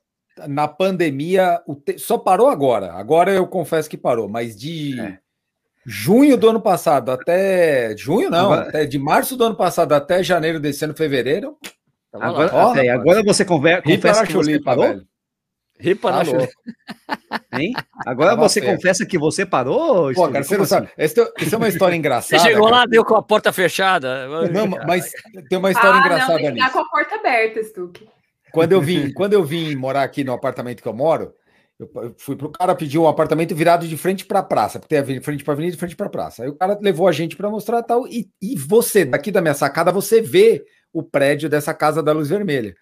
Na pandemia, te... só parou agora. Agora eu confesso que parou, mas de é. junho do ano passado até junho não, agora... até de março do ano passado até janeiro desse ano, fevereiro. Agora, ó, agora você conversa, confessa que você parou? Velho. Ripa na Hein? Agora Tava você confessa que você parou? Pô, cara, você não assim? sabe. Essa é uma história engraçada. Você chegou cara. lá, deu com a porta fechada. Não, mas tem uma história ah, engraçada não, tem com a porta aberta, Stuck. Quando eu vim, quando eu vim morar aqui no apartamento que eu moro, eu fui pro cara pedir um apartamento virado de frente para a praça, porque tem frente para avenida e frente para a praça. Aí o cara levou a gente para mostrar tal e, e você daqui da minha sacada você vê o prédio dessa casa da luz vermelha.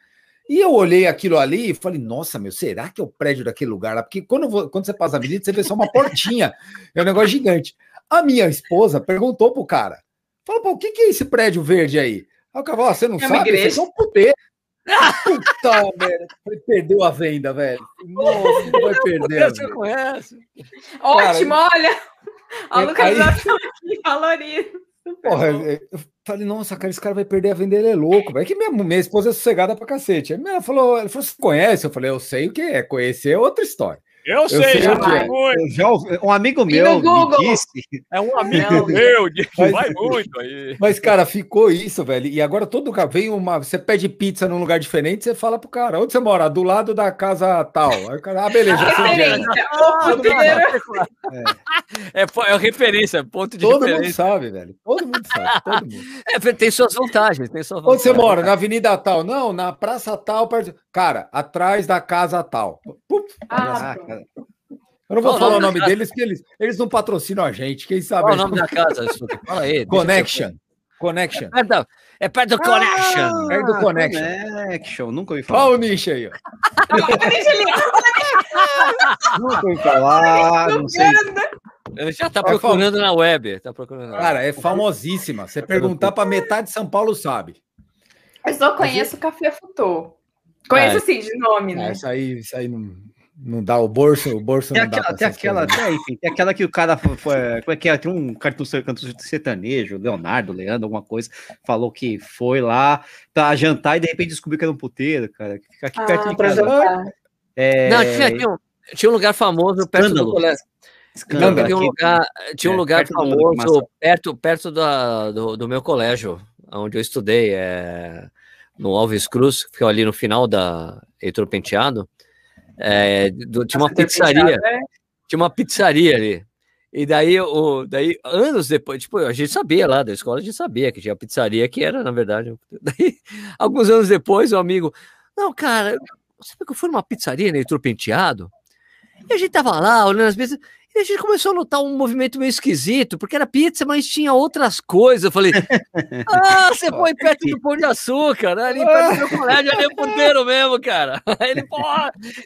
E eu olhei aquilo ali e falei, nossa, meu, será que é o prédio daquele lugar lá? Porque quando, vou, quando você passa a avenida, você vê só uma portinha. é um negócio gigante. A minha esposa perguntou pro cara: falou, pô, o que, que é esse prédio verde aí? Aí o cara falou, ah, você não é sabe? Você é um puteiro. Puta merda, perdeu a venda, velho. Nossa, não vai perder. Você conhece? Ótimo, cara, olha. A localização aí... aqui valoriza. Porra, eu falei, nossa, cara, esse cara vai perder a venda, ele é louco. É que minha, minha esposa é sossegada pra cacete. Aí ela falou, ela falou, você conhece? Eu falei, eu sei o que é, conhecer é outra história. Eu, eu sei, já, vai muito. Já, um amigo meu me disse. É um amigo meu, mas, vai muito aí. Mas, cara, ficou isso, velho. E agora todo cara vem uma. Você pede pizza num lugar diferente, você fala pro cara, onde você mora? Do lado da casa tal. Aí o cara, ah, beleza. É, é, é, é referência, ponto de todo referência. Todo mundo sabe, velho. Todo mundo sabe. Todo mundo. É, tem suas vantagens, tem suas vantagens. Onde você mora? Na avenida tal? Não, na praça tal. Perto... Cara, atrás da casa tal. Ah, eu não vou Qual falar o nome, deles, porque eles, eles não patrocinam a gente. Quem sabe? Qual o nome da casa? Fala aí. Connection. Connection. É perto, é perto do Connection. Ah, perto do Connection. Connection, nunca ouvi falar. Olha o nicho aí, ó. nunca ouvi falar, não sei. Ele já tá procurando na web. Tá procurando Cara, é famosíssima. Você perguntar para metade de São Paulo, sabe. Eu só conheço o Café Futô. Conheço, é, assim, de nome, né? É, isso aí, isso aí não, não dá o bolso, o bolso tem não aquela, dá tem aquela, tem, enfim, tem aquela que o cara foi, como é que é, tem um canto sertanejo, Leonardo, Leandro, alguma coisa, falou que foi lá pra jantar e de repente descobriu que era um puteiro, cara, fica aqui ah, perto de casa. É... Não, tinha, tinha, um, tinha um lugar famoso perto Escândalo. do colégio. Escândalo, tinha um lugar, tinha um é, lugar famoso perto, perto da, do, do meu colégio, onde eu estudei, é no Alves Cruz, que ficou ali no final da Heitor Penteado, é, do, tinha uma pizzaria. É? Tinha uma pizzaria ali. E daí, o, daí, anos depois, tipo, a gente sabia lá da escola, a gente sabia que tinha pizzaria, que era, na verdade. Daí, alguns anos depois, o amigo, não, cara, você viu que eu fui numa pizzaria Heitor Penteado? E a gente tava lá, olhando as mesas, e a gente começou a notar um movimento meio esquisito, porque era pizza, mas tinha outras coisas. Eu falei, ah, você foi perto do Pão de Açúcar, né? ali perto do meu colégio, ali é ponteiro mesmo, cara. Aí ele, pô,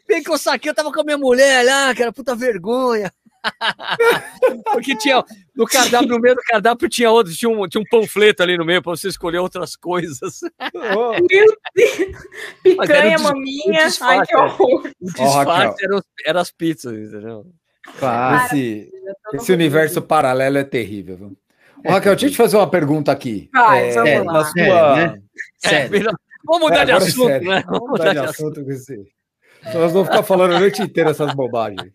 bem que eu saquei, eu tava com a minha mulher lá, cara, puta vergonha. Porque tinha no cardápio, no meio do cardápio tinha outro, tinha um, tinha um panfleto ali no meio para você escolher outras coisas. Oh. Meu Deus! Picanha, maminha, ai que horror. O disfarce oh, eram, eram as pizzas, entendeu? Claro. Esse, esse universo paralelo é terrível. Viu? Ô, Raquel, deixa eu te fazer uma pergunta aqui. Vai, é, é, na sua. É, né? É, virou, Vamos mudar É, de é assunto, sério. né? Vamos mudar de assunto com esse. Nós vamos ficar falando a noite inteira essas bobagens.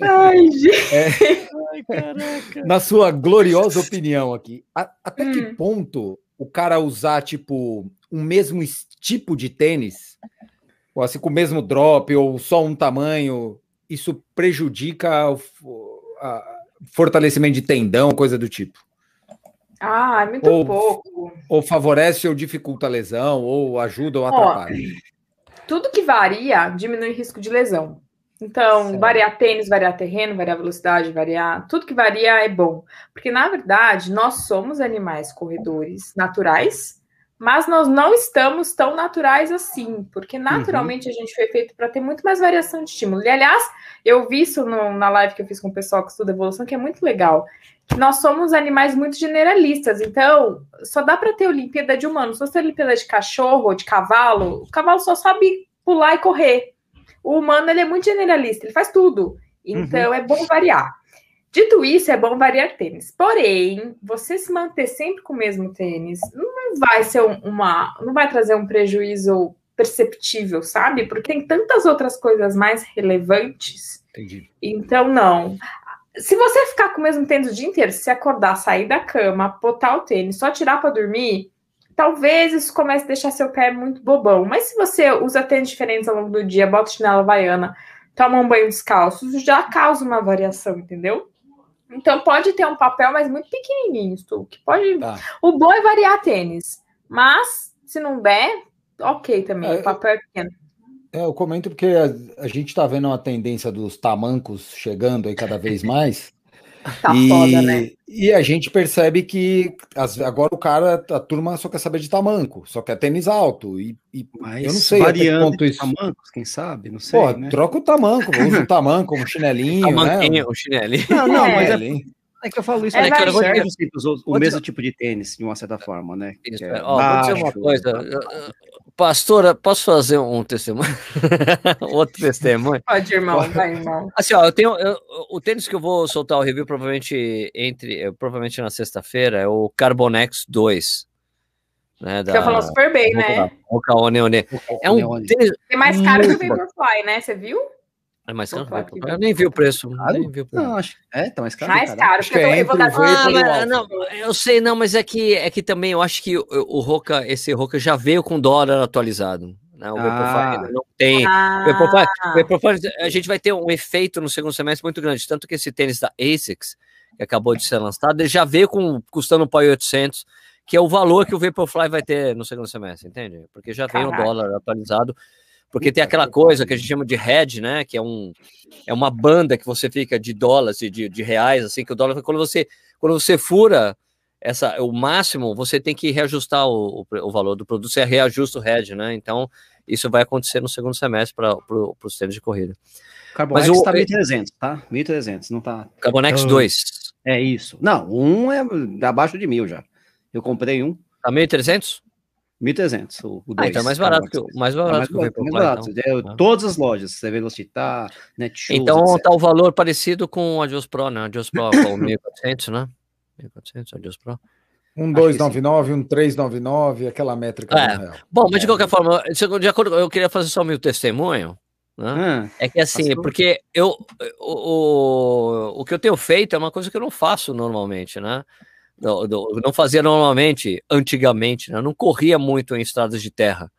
Ai, gente. Ai, caraca. Na sua gloriosa opinião aqui, a- até que Hum. ponto o cara usar, tipo, um mesmo es- tipo de tênis, ou assim, com o mesmo drop, ou só um tamanho, isso prejudica o a- fortalecimento de tendão, coisa do tipo? Ah, é muito Ou- pouco. Ou favorece ou dificulta a lesão, ou ajuda ou atrapalha? Tudo que varia diminui o risco de lesão. Então, Certo. variar tênis, variar terreno, variar velocidade, variar. Tudo que varia é bom. Porque, na verdade, nós somos animais corredores naturais, mas nós não estamos tão naturais assim. Porque, naturalmente, a gente foi feito para ter muito mais variação de estímulo. E, aliás, eu vi isso no- na live que eu fiz com o pessoal que estuda evolução, que é muito legal. Nós somos animais muito generalistas. Então, só dá para ter Olimpíada de humano. Se você tem Olimpíada de cachorro ou de cavalo, o cavalo só sabe pular e correr. O humano ele é muito generalista, ele faz tudo. Então é bom variar. Dito isso, é bom variar tênis. Porém, você se manter sempre com o mesmo tênis não vai ser um- uma, não vai trazer um prejuízo perceptível, sabe? Porque tem tantas outras coisas mais relevantes. Entendi. Então, não. Se você ficar com o mesmo tênis o dia inteiro, se acordar, sair da cama, botar o tênis, só tirar para dormir, talvez isso comece a deixar seu pé muito bobão. Mas se você usa tênis diferentes ao longo do dia, bota chinela havaiana, toma um banho descalço, já causa uma variação, entendeu? Então pode ter um papel, mas muito pequenininho, Stu, que pode. Tá. O bom é variar tênis, mas se não der, ok também. É, o papel é pequeno. É, eu comento porque a, a gente está vendo uma tendência dos tamancos chegando aí cada vez mais. Tá e, foda, né? E a gente percebe que as- agora o cara, a turma só quer saber de tamanco, só quer tênis alto. E, e Mas eu não sei até que variando ponto isso. tamancos, quem sabe? Não sei, Pô, né? troca o tamanco, usa o tamanco, um chinelinho, né? Tamanquinho, o chinelinho. Não, não, É. mas é. É que eu falo isso, É, é, mas- que eu sempre uso o Vou mesmo dizer- tipo de tênis, de uma certa forma, né? Isso, Que é ó, vou dizer uma baixo, coisa. tá? Pastora, posso fazer um testemunho? Outro testemunho? Pode, irmão, vai, irmão. Assim, ó, eu tenho. eu- o tênis que eu vou soltar o review provavelmente entre. Provavelmente na sexta-feira é o Carbonex 2. Né, Você tá falando super bem, né? One. É um tênis. É mais caro que o Vaporfly, né? Você viu? É mais caro? o Vaporfly? Eu nem vi o preço. Caro? Nem vi o preço. Não, acho é, tá mais caro. mais caro. Acho que é eu vou dar o Ah, o mas- não, eu sei, não, mas é que, é que também eu acho que o, o Roca, esse Roca já veio com dólar atualizado. Né? O Ah. Vaporfly não tem. Ah, O Vaporfly- o Vaporfly, a gente vai ter um efeito no segundo semestre muito grande. Tanto que esse tênis da ASICS, que acabou de ser lançado, ele já veio com, custando um pau e 800, que é o valor que o Vaporfly vai ter no segundo semestre, entende? Porque já vem o Caraca. dólar atualizado. Porque tem aquela coisa que a gente chama de hedge, né? Que é, um, é uma banda que você fica de dólares e de, de reais, assim, que o dólar, quando você, quando você fura essa, o máximo, você tem que reajustar o, o, o valor do produto, você reajusta o hedge, né? Então, isso vai acontecer no segundo semestre para pro, os tênis de corrida. Carbonex Mas o- tá 1.300, tá? 1.300, não tá? Carbonex Ah. 2, É isso. Não, um é abaixo de mil já. Eu comprei um, tá 1.300? 1.300. O, o Ah, então é mais barato que o mais Tá barato mais que o barato, mais Vaporfly, barato. então. É. Todas as lojas, você vê Velocitar, Netshoes, Então etc. tá o valor parecido com o Adios Pro, né? Adios Pro com o 1.400, né? 1.400, Adios Pro. Um Acho que 299, um 399, aquela métrica É. Bom, mas de qualquer forma, de acordo, eu queria fazer só o meu testemunho, né? Ah, É que assim, porque eu o, o, o que eu tenho feito é uma coisa que eu não faço normalmente, né? Não, não, eu não fazia normalmente, antigamente, né? Não corria muito em estradas de terra,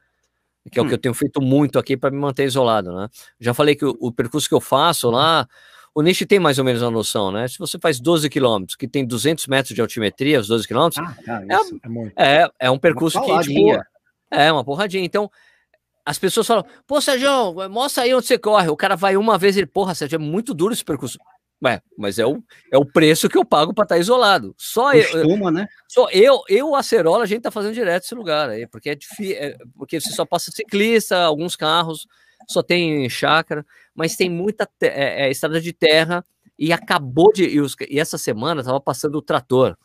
que é o que Hum. eu tenho feito muito aqui para me manter isolado, né? Já falei que o, o percurso que eu faço lá, o Nish tem mais ou menos uma noção, né? Se você faz 12 quilômetros, que tem 200 metros de altimetria, os 12 quilômetros, ah, cara, É. É muito. é, é um percurso que, tipo, é uma porradinha. Então, as pessoas falam, pô, Sérgio, mostra aí onde você corre. O cara vai uma vez e ele, porra, Sérgio, é muito duro esse percurso. Ué, mas é o, é o preço que eu pago para estar isolado. Só eu, Costuma, né? só eu, eu, o Acerola, a gente tá fazendo direto esse lugar aí, porque é difícil, porque você só passa ciclista, alguns carros, só tem chácara, mas tem muita é, é, estrada de terra e acabou de. E, os- e essa semana tava passando o trator.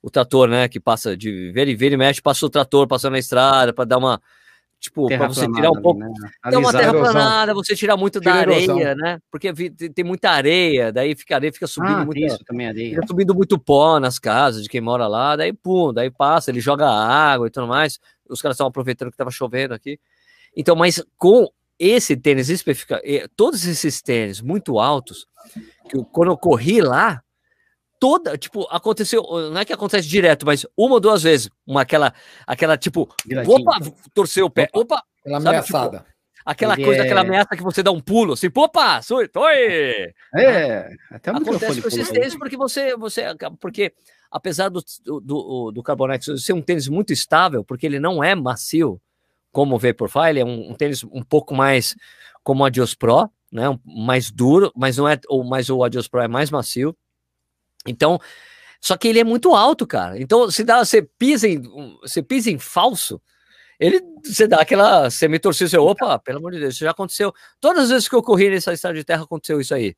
O trator, né? Que passa de ver e ver e mexe, passa o trator passando na estrada para dar uma. Tipo, para você tirar um pouco. ali, né? Dá uma terra planada, você tira muito da Tira erosão. areia, né? Porque tem muita areia, daí fica areia, fica subindo Ah, muito. isso também areia. Fica subindo muito pó nas casas de quem mora lá, daí pum, daí passa, ele joga água e tudo mais. os caras estavam aproveitando que estava chovendo aqui. Então, mas com esse tênis específico, todos esses tênis muito altos, que eu, quando eu corri lá, toda, tipo, aconteceu, não é que acontece direto, mas uma ou duas vezes, uma aquela, aquela tipo, opa, torceu o pé, opa, aquela sabe, ameaçada. Tipo, aquela Ele coisa, é... aquela ameaça que você dá um pulo, assim, opa, surto, oi! É, até o Acontece com esses tênis porque você, você, porque apesar do, do, do Carbonex ser um tênis muito estável, porque ele não é macio, como o Vaporfly, é um, um tênis um pouco mais como o Adios Pro, né, um, mais duro, mas não é, ou, mas o Adios Pro é mais macio, então, só que ele é muito alto, cara. Então, se dá, você pisa em, você pisa em falso, ele, você dá aquela, você, opa, pelo amor de Deus, isso já aconteceu. Todas as vezes que eu corri nessa estrada de terra aconteceu isso aí.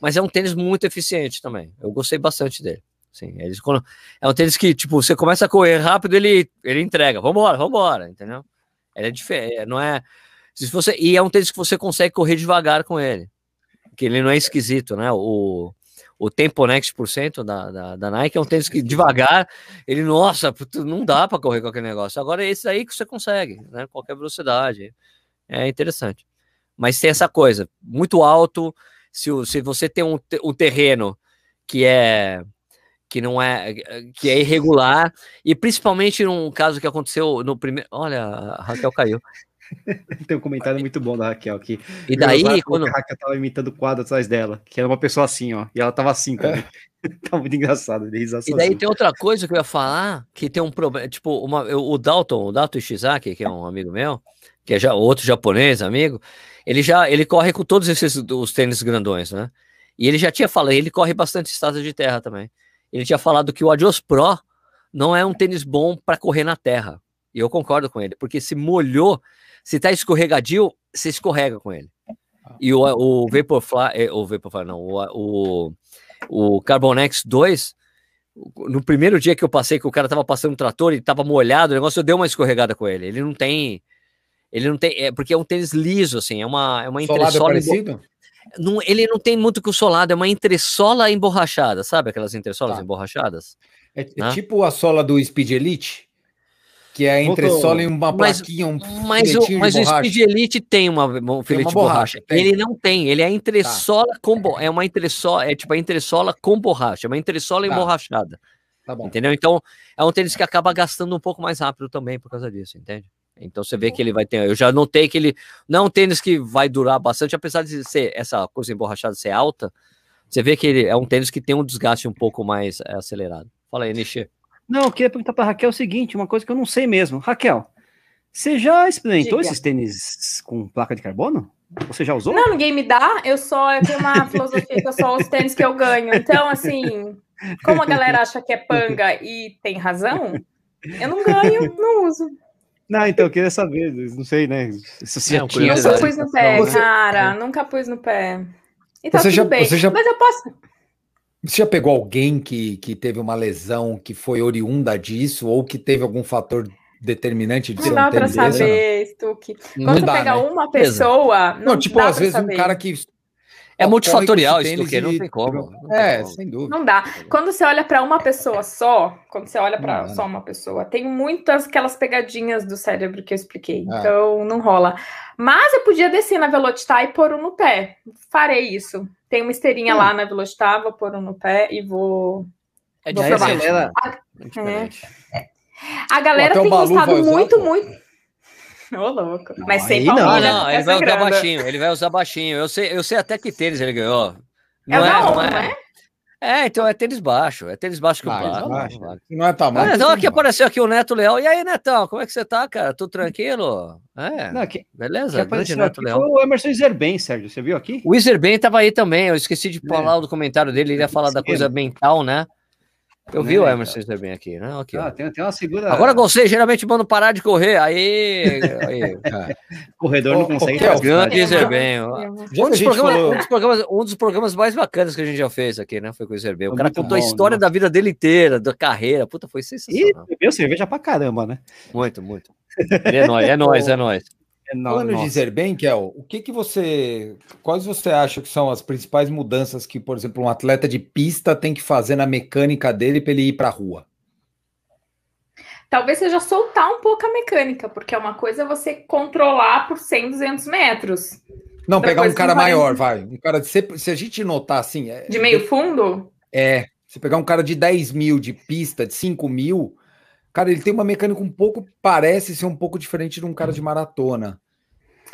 Mas é um tênis muito eficiente também. Eu gostei bastante dele. Sim, eles, quando, é um tênis que, tipo, você começa a correr rápido, ele, ele entrega. Vambora, vambora, entendeu? Ele é diferente, é, não é. Se você, e é um tênis que você consegue correr devagar com ele. Que ele não é esquisito, né? O, o Tempo Next por cento da, da, da, Nike é um tênis que devagar, ele, nossa, não dá para correr aquele negócio. Agora esse aí que você consegue, né? Qualquer velocidade. É interessante. Mas tem essa coisa, muito alto. Se, se você tem um, um terreno que é que não é que é irregular e principalmente num caso que aconteceu no primeiro olha a Raquel caiu Tem um comentário muito bom da Raquel aqui. E daí, quando. A Raquel tava imitando o quadro atrás dela, que era uma pessoa assim, ó. E ela tava assim também. tá muito engraçado. E daí tem outra coisa que eu ia falar, que tem um problema. Tipo, uma, o Dalton, o Dalton Ishizaki, que é um amigo meu, que é já outro japonês, amigo, ele já ele corre com todos esses os tênis grandões, né? E ele já tinha falado, ele corre bastante estrada de terra também. Ele tinha falado que o Adios Pro não é um tênis bom para correr na terra. E eu concordo com ele, porque se molhou, se tá escorregadio, você escorrega com ele. Ah. E o, o Vaporfly, é, o Vaporfly não, o, o, o Carbonex 2, no primeiro dia que eu passei, que o cara tava passando um trator e tava molhado, o negócio eu dei uma escorregada com ele. Ele não tem. Ele não tem. É porque é um tênis liso, assim, é uma, é uma entressola. parecido? Não, ele não tem muito que o solado, é uma entressola emborrachada, sabe aquelas entressolas tá. emborrachadas? É, é né? tipo a sola do Speed Elite? Que é entre solo e uma plaquinha, um Mas, o, mas o Speed Elite tem uma, um filete de borracha. borracha. Ele não tem, ele é entressola tá. com é uma entressola, é tipo a entressola com borracha, é uma entressola tá. emborrachada. Tá bom. Entendeu? Então, é um tênis que acaba gastando um pouco mais rápido também por causa disso, entende? Então você vê que ele vai ter. Eu já notei que ele não é um tênis que vai durar bastante, apesar de ser essa coisa emborrachada ser alta. Você vê que ele é um tênis que tem um desgaste um pouco mais é, acelerado. Fala aí, Nishi. Não, eu queria perguntar para Raquel o seguinte, uma coisa que eu não sei mesmo. Raquel, você já experimentou Diga. esses tênis com placa de carbono? Você já usou? Não, ninguém me dá. Eu só eu tenho uma filosofia que eu só os tênis que eu ganho. Então, assim, como a galera acha que é panga e tem razão, eu não ganho, não uso. Não, então eu queria saber, não sei, né? Se você não, tinha. Nunca pus no pé, cara. Nunca pus no pé. Então, você tudo já, bem. Você já... Mas eu posso. Você já pegou alguém que, que teve uma lesão que foi oriunda disso ou que teve algum fator determinante de não ser dá um para saber, Stuque. Quando você dá, pega né? uma pessoa, não, não tipo, às vezes saber. um cara que é multifatorial isso, Stuque, não tem como. Não é, tem como. sem dúvida. Não dá. Quando você olha para uma pessoa só, quando você olha para só uma pessoa, tem muitas aquelas pegadinhas do cérebro que eu expliquei. É. Então não rola. Mas eu podia descer na Velocitar e pôr um no pé. Farei isso. Tem uma esteirinha hum. lá na Velocitar, vou pôr um no pé e vou. É vou. É. é. A galera tem gostado muito, muito. Ô, louco. Mas sem não, não, não ele vai usar baixinho, ele vai usar baixinho. Eu sei, eu sei até que tênis ele ganhou. Não é, é, não, não é? É, então é tênis baixo, é tênis baixo que eu falo. Não é tamanho. então aqui apareceu aqui o Neto Leão. E aí, Netão, como é que você tá, cara? Tudo tranquilo? É, não, aqui, beleza, aqui grande Neto Leão. o Emerson Zerben, Sérgio, você viu aqui? O Zerben tava aí também, eu esqueci de falar é. do comentário dele, ele ia falar da coisa mental, né? Eu vi é, o Emerson bem aqui, né? Aqui, ah, tem, tem uma segura. Agora você geralmente manda parar de correr. Aí. aí Corredor não consegue. É grande bem. Um dos, programas, falou... um, dos programas, um dos programas mais bacanas que a gente já fez aqui, né? Foi com o Zerben. O cara contou bom, a história né? da vida dele inteira, da carreira. Puta, foi sensacional. E bebeu cerveja pra caramba, né? Muito, muito. Ele é nóis, é nóis, é nóis. Falando de dizer bem, Kel, o que que você, quais você acha que são as principais mudanças que, por exemplo, um atleta de pista tem que fazer na mecânica dele para ele ir para a rua? talvez seja soltar um pouco a mecânica, porque é uma coisa você controlar por 100, 200 metros. Não, pegar um cara maior, vai. Um cara de, se, se a gente notar assim. É, De meio fundo? É. Se pegar um cara de 10 mil de pista, de 5 mil, cara, ele tem uma mecânica um pouco. Parece ser um pouco diferente de um cara de maratona.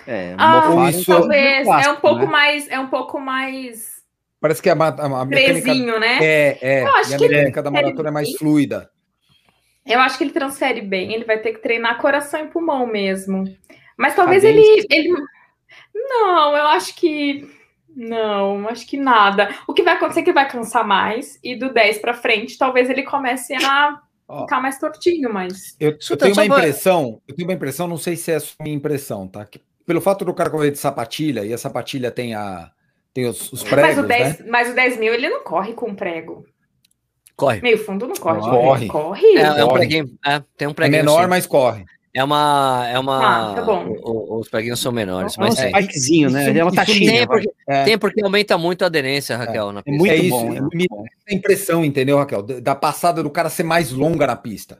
É, Ah, isso- talvez. é clássico, um pouco né? mais. É um pouco mais. Parece que a, a, a mecânica. Presinho, né? É, é. Eu acho e a mecânica da maratona é mais fluida. Eu acho que ele transfere bem. Ele vai ter que treinar coração e pulmão mesmo. Mas talvez ele, ele. Não, eu acho que. Não, acho que nada. O que vai acontecer é que ele vai cansar mais. E do 10 pra frente, talvez ele comece a. ficar mais tortinho, mas. Eu, eu tenho uma impressão, eu tenho uma impressão, não sei se é a sua impressão, tá? Que pelo fato do cara correr de sapatilha, e a sapatilha tem a tem os, os mas, pregos, o 10, né? mas o 10 mil ele não corre com prego. Corre. Meio fundo não corre. Corre. Corre. É, é um Corre. preguinho. É, tem um É preguinho. menor, sim. mas corre. É uma. É uma. Ah, tá bom. o- o- os preguinhos são menores, É um mas sim. spikezinho, né? Isso- Ele é uma isso taxinha. Tem vai. porque, É. tem porque aumenta muito a aderência, Raquel, na É pista. muito É isso, bom. é muito bom. a impressão, entendeu, Raquel? Da da passada do cara ser mais longa na pista.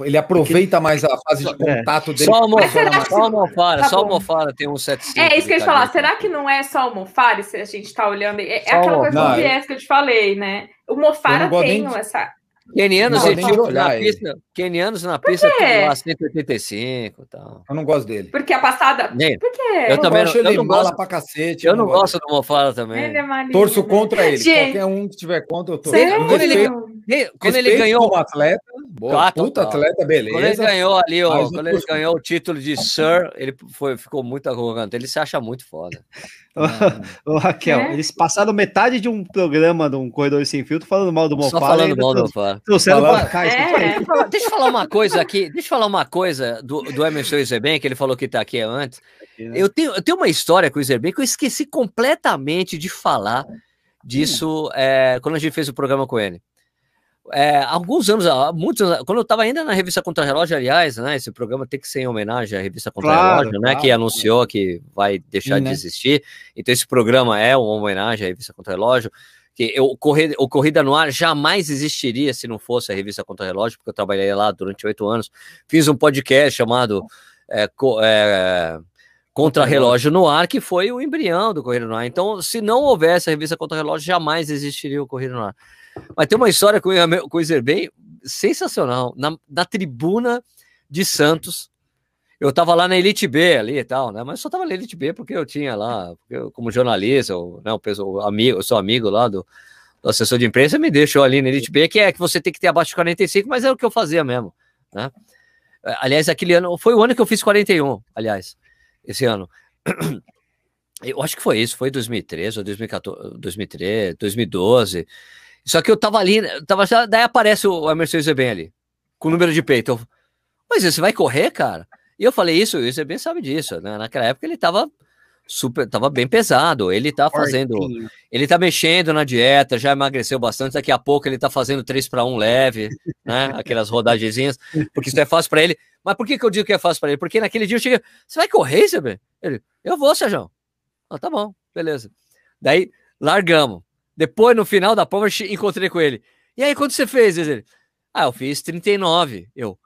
Ele aproveita mais a fase de É. contato dele. Só com a almofara, será pessoa que- só almofara, Tá só tem um 75. É isso que eu ia falar. Será que não é só o Mofara se a gente tá olhando? É, é aquela o- coisa do viés que eu te falei, né? O Mofara tem essa. Kenianos, Não, tipo, olhar na ele. pista, kenianos na pista lá 185 e tal. Eu não gosto dele. Porque a passada. Nem- Por quê? Eu também acho não- ele eu não mala gosto- pra cacete. Eu não gosto do Mofara também. Ele é Torço né? contra ele. Gente. Qualquer um que tiver contra, eu torço. Quando ele- Quando ele ganhou, como atleta, boa, Ah, puta total. atleta, beleza. quando ele ganhou ali, ó, quando ele ganhou o título de Sir, ele foi, ficou muito arrogante. Ele se acha muito foda. Ô, Raquel, É? eles passaram metade de um programa de um Corredor Sem Filtro falando mal do Só Mofara. falando mal do. Trouxeram pra cá. isso É. aí. Deixa eu falar- Deixa eu falar uma coisa aqui. Deixa eu falar uma coisa do, do Emerson Iserben, que ele falou que tá aqui antes. Eu tenho, eu tenho uma história com o Iserben que eu esqueci completamente de falar disso é, quando a gente fez o programa com ele. É, alguns anos, há muitos anos, quando eu estava ainda na revista Contra Relógio, aliás, né? Esse programa tem que ser em homenagem à revista Contra Claro, Relógio, né? claro. Que anunciou que vai deixar Sim, de né? existir. Então, esse programa é uma homenagem à revista Contra Relógio. Que eu, o, Corrida, o Corrida no Ar jamais existiria se não fosse a revista Contra Relógio, porque eu trabalhei lá durante oito anos. Fiz um podcast chamado é, co- é, Contra Relógio no Ar, que foi o embrião do Corrida no Ar. Então, se não houvesse a revista Contra Relógio, jamais existiria o Corrida no Ar. Mas tem uma história com, com o Iserben sensacional. Na, na tribuna de Santos, eu tava lá na Elite B ali e tal, né? Mas só tava na Elite B porque eu tinha lá, eu, como jornalista, o, né, amigo, eu sou amigo lá do, do assessor de imprensa, me deixou ali na Elite B, que é que você tem que ter abaixo de 45, mas é o que eu fazia mesmo, né? Aliás, aquele ano, foi o ano que eu fiz 41, aliás, esse ano. Eu acho que foi isso, foi 2013 ou 2014, 2013, 2012. Só que eu tava ali, eu tava, daí aparece o Emerson Zeben ali, com o número de peito. Eu, mas você vai correr, cara? E eu falei isso, o Zeben sabe disso, né? Naquela época ele tava super, tava bem pesado, ele tá fazendo, Fortinho. ele tá mexendo na dieta, já emagreceu bastante, daqui a pouco ele tá fazendo 3 para 1 leve, né? Aquelas rodagenzinhas, porque isso é fácil para ele. Mas por que, que eu digo que é fácil para ele? Porque naquele dia eu cheguei, você vai correr, Zeben? Ele, eu vou, Sérgio. Ah, tá bom, beleza. Daí largamos. Depois, no final da prova, eu encontrei com ele. E aí, quanto você fez? Ele, ah, eu fiz 39. Eu,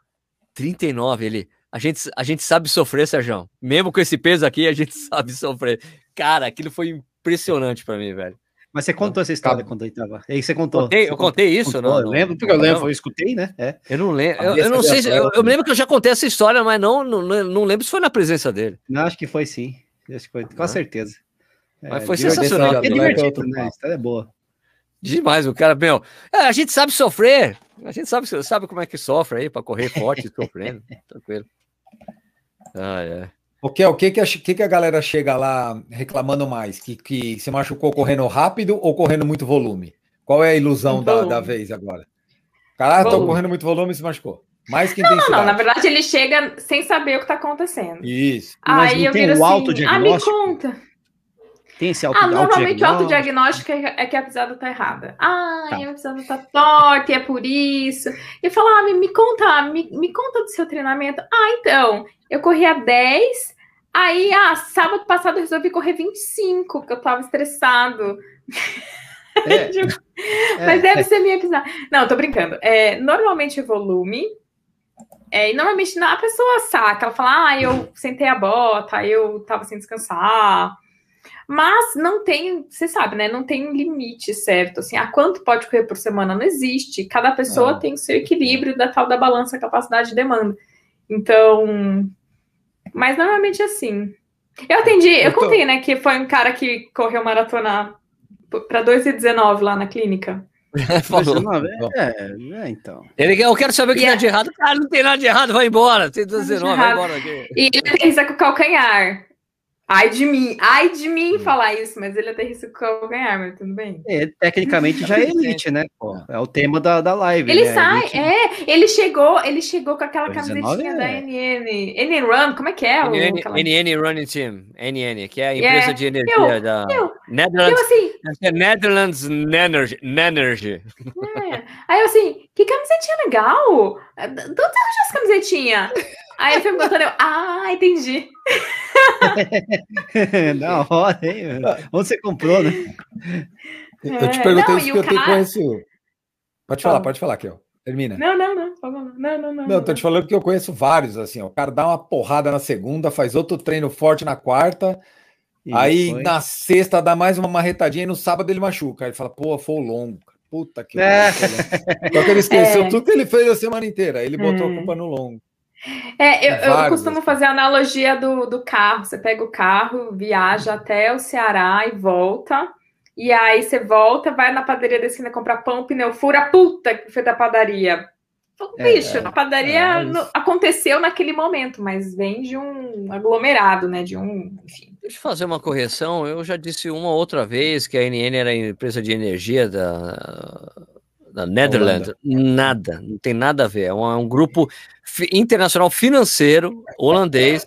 39? Ele, a gente, a gente sabe sofrer, Sérgio. Mesmo com esse peso aqui, a gente sabe sofrer. Cara, aquilo foi impressionante pra mim, velho. Mas você contou essa história quando ele tava. É isso que você contou. Contei- Você eu contei isso, contou, não? Eu não- lembro, porque eu lembro, eu escutei, né? É. Eu não lembro. Eu, eu não sei se. Eu, eu lembro que eu já contei essa história, mas não, não, não lembro se foi na presença dele. Não, acho que foi sim. Acho que foi, com Ah. certeza. É, Mas foi divertido. sensacional. É Atleta divertido, né? A história é boa. Demais, o cara, meu. é, a gente sabe sofrer. A gente sabe, sabe como é que sofre aí para correr forte, sofrendo. Tranquilo. Ah, é. O que, o que, que, a, que, que a galera chega lá reclamando mais? Que, que se machucou correndo rápido ou correndo muito volume? Qual é a ilusão da, Volume. da vez agora? Cara, tô Volume. correndo muito volume e se machucou. Mais que Não, intensidade. não, na verdade ele chega sem saber o que tá acontecendo. Isso. Mas Aí eu viro o assim, ah, me conta. Tem esse auto Ah, normalmente o autodiagnóstico? é é que a pisada tá errada. Ah, Tá. a pisada tá torta e é por isso. E falar, ah, me, me conta, me, me conta do seu treinamento. Ah, então, eu corria 10, aí, ah, sábado passado eu resolvi correr 25, porque eu tava estressado. É, Tipo, é, Mas deve ser minha pisada. Não, tô brincando. É, normalmente é volume. É, e normalmente a pessoa saca, ela fala, ah, eu sentei a bota, eu tava sem descansar. Mas não tem, você sabe, né? Não tem um limite certo. Assim, a quanto pode correr por semana? Não existe. Cada pessoa Não. tem o seu equilíbrio da tal da balança capacidade e demanda. Então, mas normalmente é assim. Eu atendi, eu Eu tô- contei, né, que foi um cara que correu maratona para 2,19 lá na clínica. Falou. 19, é, é, então. Ele, quer- eu quero saber o que tem é- de errado. Cara, não tem nada de errado, vai embora. Tem Nada de 19, vai embora aqui. E ele aterrissa com o calcanhar. Ai de mim, ai de mim Hum. falar isso, mas ele aterrissa com o calcanhar, mas tudo bem. É, tecnicamente já é elite, né? Pô, é o tema da, da live. Ele né? sai, Elite. é, ele chegou, ele chegou com aquela 19 camisetinha é. da NN, NN Run, como é que é? o- NN, aquela- NN Running Team, NN, que é a Yeah. empresa de energia Eu- da eu- Eu Netherlands, assim, é Netherlands Energy. Energy. é. aí eu assim, que camisetinha legal, de onde você arranjou essa camisetinha? Aí ele foi me contando, eu, ah, entendi. da hora, hein? Onde você comprou, né? Eu te perguntei não, isso porque eu tenho cara- conheço. Pode falar, Fala. pode falar aqui, ó. Termina. Não, não, não, não, não, não. Não, eu tô te falando porque eu conheço vários, assim, ó. O cara dá uma porrada na segunda, faz outro treino forte na quarta, E aí foi. na sexta dá mais uma marretadinha e no sábado ele machuca. Aí ele fala, pô, foi o longo. Puta que É. Só que ele esqueceu É. tudo que ele fez a semana inteira. Aí ele botou É. a culpa no longo. É, eu, eu costumo assim. fazer a analogia do, do carro. Você pega o carro, viaja até o Ceará e volta. E aí você volta, vai na padaria da esquina comprar pão, pneu fura, puta que foi da padaria. É, Bicho, a padaria é, no- isso. aconteceu naquele momento, mas vem de um aglomerado, né? De um, enfim. Deixa eu fazer uma correção. Eu já disse uma outra vez que a NN era a empresa de energia da Netherlands. Nada, não tem nada a ver. É um, é um grupo internacional financeiro holandês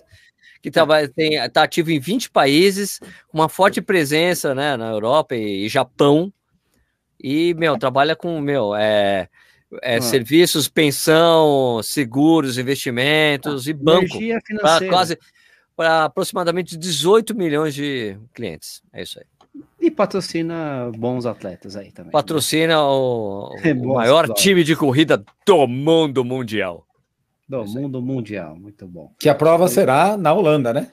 que está ativo em 20 países, com uma forte presença né, na Europa e, e Japão. E, meu, trabalha com, meu, é, é, Ah. serviços, pensão, seguros, investimentos e banco Energia financeira. quase para aproximadamente 18 milhões de clientes. É isso aí. E patrocina bons atletas aí também. Patrocina o, É o bom, maior time de corrida do mundo mundial. Do mundo mundial, muito bom. Que a prova será na Holanda, né?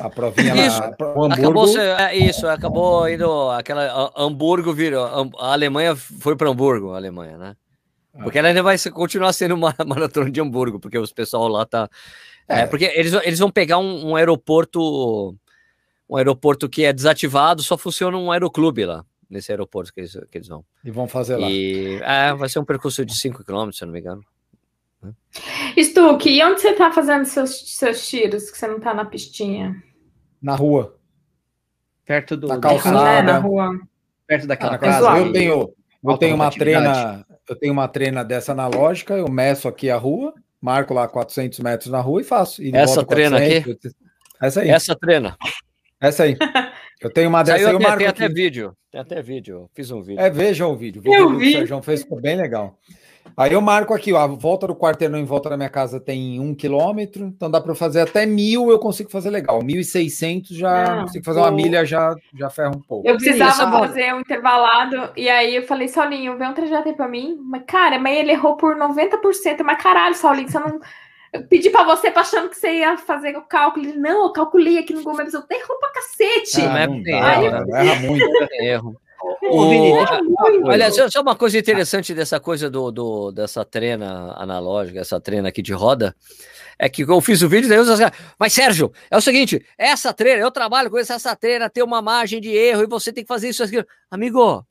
A provinha Isso. lá. O Hamburgo. Acabou é, isso, acabou indo aquela a- Hamburgo virou a Alemanha foi para Hamburgo, a Alemanha, né? Ah. Porque ela ainda vai continuar sendo uma maratona de Hamburgo, porque os pessoal lá tá é, É. porque eles, eles vão pegar um, um aeroporto um aeroporto que é desativado, só funciona um aeroclube lá, nesse aeroporto que eles, que eles vão. E vão fazer lá. E é, vai ser um percurso de 5 km, se eu não me engano. Stuque, e onde você tá fazendo seus, seus tiros, que você não tá na pistinha? Na rua. Perto do Na da calçada. Né, na rua. perto daquela Ah, casa. eu tenho, eu tenho uma treina, eu tenho uma treina dessa analógica, eu meço aqui a rua, marco lá 400 metros na rua e faço. E Essa treina 400, Essa aí, Essa treina. Essa aí. Eu tenho uma dessa aí, eu até, marco tem aqui. até vídeo. Tem até vídeo. Fiz um vídeo. É, vejam o vídeo. O Eu vi. que o Sérgio fez ficou bem legal. Aí eu marco aqui, ó, a volta do quarteirão em volta da minha casa tem um quilômetro, então dá para fazer até mil, eu consigo fazer legal. 1.600 já Não, consigo fazer uma milha, já, já ferra um pouco. Eu precisava bola. fazer um intervalado, e aí eu falei, Saulinho, vê um trajeto aí pra mim. Mas, cara, mas ele errou por 90%. Mas caralho, Saulinho, você não. Eu pedi pra você, achando que você ia fazer o cálculo. Ele, não, eu calculei aqui no Google Maps, eu errou pra cacete. Ah, não dá, erro, né? erra muito. Tem erro. O-. Olha, só, só uma coisa interessante dessa coisa do, do- dessa trena analógica, essa trena aqui de roda, é que eu fiz o vídeo, daí os caras, mas Sérgio, é o seguinte, essa trena, eu trabalho com essa, essa trena, tem uma margem de erro e você tem que fazer isso, isso, aquilo. Amigo,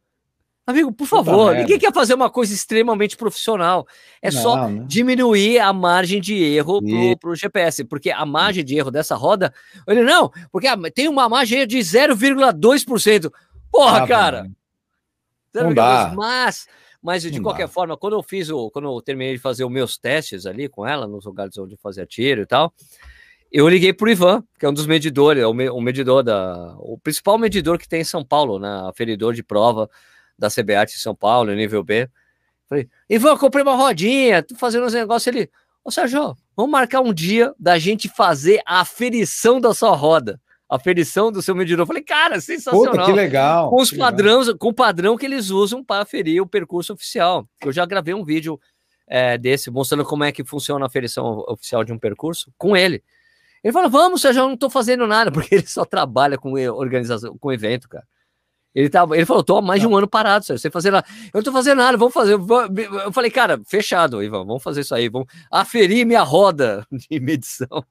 amigo, por Puta favor, merda. ninguém quer fazer uma coisa extremamente profissional, é só Não, né? diminuir a margem de erro E- pro GPS, porque a margem de erro dessa roda, ele não, porque tem uma margem de 0,2%. Porra, Ah, cara! velho. 0,2, Não dá. Mas, mas de Não qualquer dá. forma, quando eu fiz o, quando eu terminei de fazer os meus testes ali com ela, nos lugares onde eu fazia tiro e tal, eu liguei pro Ivan, que é um dos medidores, é o, o medidor da, o principal medidor que tem em São Paulo, né, aferidor de prova da CBAT em São Paulo, nível B. Falei, Ivan, eu comprei uma rodinha, tô fazendo uns negócios ali. Ô, Sérgio, vamos marcar um dia da gente fazer a aferição da sua roda, a aferição do seu medidor. Falei, cara, sensacional Puta, que legal. com os legal. padrões, com o padrão que eles usam para aferir o percurso oficial. Eu já gravei um vídeo é, desse, mostrando como é que funciona a aferição oficial de um percurso, com ele. Ele fala, vamos, Sérgio, eu não tô fazendo nada, porque ele só trabalha com organização, com evento, cara. Ele, tava, ele falou, tô há mais de um ano parado, Sérgio, sem fazer nada. Eu não tô fazendo nada, vamos fazer. Eu falei, cara, fechado, Ivan, vamos fazer isso aí, vamos aferir minha roda de medição.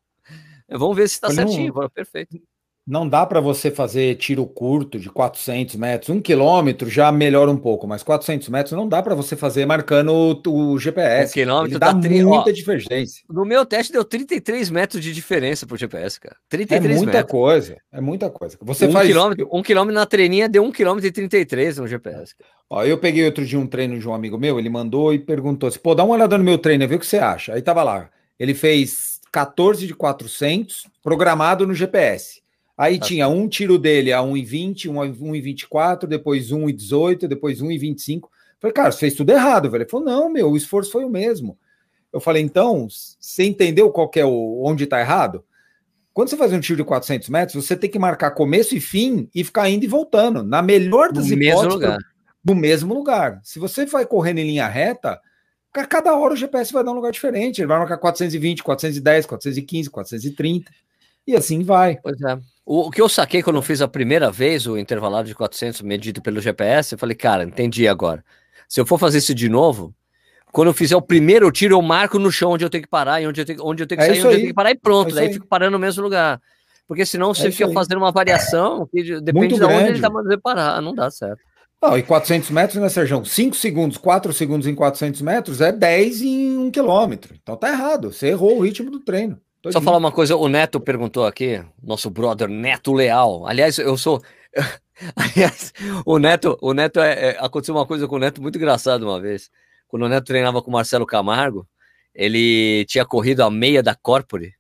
Vamos ver se tá certinho. Não, perfeito. Não dá para você fazer tiro curto de 400 metros. Um quilômetro já melhora um pouco, mas 400 metros não dá para você fazer marcando o, o GPS. Um quilômetro dá tri... muita Ó, divergência. No meu teste deu 33 metros de diferença pro GPS, cara. 33 é muita metros. coisa, é muita coisa. Você um faz... quilômetro, um quilômetro na treininha deu um quilômetro e 33 no GPS. Cara. Ó, eu peguei outro dia um treino de um amigo meu, ele mandou e perguntou assim, pô, dá uma olhada no meu treino, vê o que você acha. Aí tava lá, ele fez 14 de 400 programado no GPS. Aí tá. tinha um tiro dele a 1,20, um a 1,24, depois 1,18, depois 1,25. Falei, cara, você fez tudo errado, velho. Ele falou, não, meu, o esforço foi o mesmo. Eu falei, então, você entendeu qual é o, onde está errado? Quando você faz um tiro de 400 metros, você tem que marcar começo e fim e ficar indo e voltando. Na melhor das no hipóteses, mesmo lugar. no mesmo lugar. Se você vai correndo em linha reta, cada hora o GPS vai dar um lugar diferente. Ele vai marcar 420, 410, 415, 430 e assim vai. Pois é. O, que eu saquei quando eu fiz a primeira vez o intervalado de 400 medido pelo GPS, eu falei, cara, entendi agora. Se eu for fazer isso de novo, quando eu fizer o primeiro tiro, eu marco no chão onde eu tenho que parar e onde eu tenho, onde eu tenho que é sair, onde aí. eu tenho que parar e pronto. É daí fico parando no mesmo lugar. Porque senão você é fica aí. fazendo uma variação que depende Muito de grande. onde ele está mandando parar. Não dá certo. Não, e 400 metros, né, Sérgio? 5 segundos, 4 segundos em 400 metros é 10 em 1 quilômetro. Então tá errado. Você errou o ritmo do treino. Só falar uma coisa, o Neto perguntou aqui, nosso brother Neto Leal. Aliás, eu sou. Aliás, o Neto, o Neto é, é, aconteceu uma coisa com o Neto muito engraçada uma vez. Quando o Neto treinava com o Marcelo Camargo, ele tinha corrido a meia da Corpore,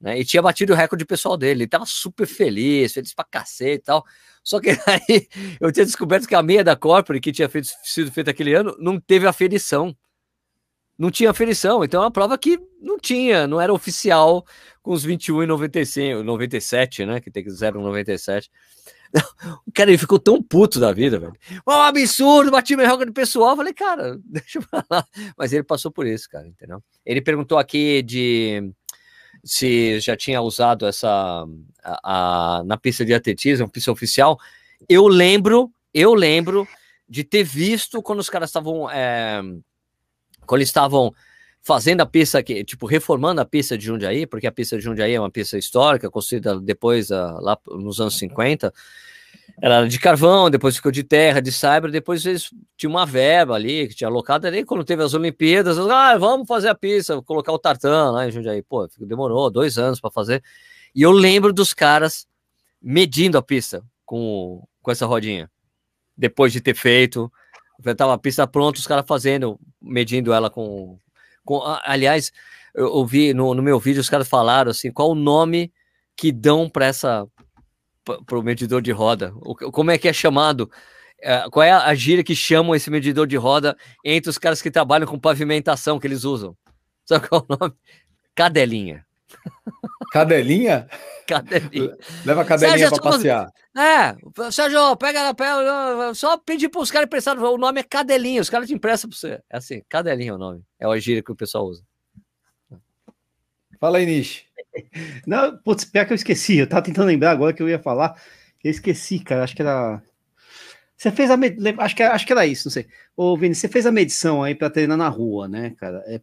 né? E tinha batido o recorde pessoal dele. Ele tava super feliz, feliz pra cacete e tal. Só que aí eu tinha descoberto que a meia da Corpore, que tinha feito, sido feita aquele ano, não teve aferição não tinha aferição. Então é uma prova que não tinha, não era oficial com os 21 e 95, 97, né? Que tem que 0,97. O cara ele ficou tão puto da vida, velho. Um absurdo, bati meu recorde pessoal. falei, cara, deixa eu falar. Mas ele passou por isso, cara, entendeu? Ele perguntou aqui de se já tinha usado essa a, a, na pista de atletismo, pista oficial. Eu lembro, eu lembro de ter visto quando os caras estavam é, quando eles estavam fazendo a pista, que, tipo, reformando a pista de Jundiaí, porque a pista de Jundiaí é uma pista histórica, construída depois, uh, lá nos anos 50, era de carvão, depois ficou de terra, de cyber, depois eles tinham uma verba ali, que tinha alocado ali, quando teve as Olimpíadas, ah, vamos fazer a pista, colocar o tartan lá em Jundiaí. Pô, demorou dois anos para fazer. E eu lembro dos caras medindo a pista com, com essa rodinha, depois de ter feito, Tava a pista pronta, os caras fazendo, medindo ela com. com aliás, eu ouvi no, no meu vídeo, os caras falaram assim: qual o nome que dão para essa. para o medidor de roda? Como é que é chamado? É, qual é a, a gíria que chamam esse medidor de roda entre os caras que trabalham com pavimentação que eles usam? Sabe qual é o nome? Cadelinha. Cadelinha? Cadelinha. Leva a cadelinha para passear. É, Sérgio, pega, pega só pedir para os caras emprestarem. O nome é Cadelinha, os caras te emprestam para você. É assim, Cadelinha é o nome. É a gíria que o pessoal usa. Fala aí, Nish. Não, putz, pior que eu esqueci. Eu tava tentando lembrar agora que eu ia falar. Eu esqueci, cara. Acho que era. Você fez a med... acho que acho que era isso, não sei. Ô, Vini, você fez a medição aí para treinar na rua, né, cara? É,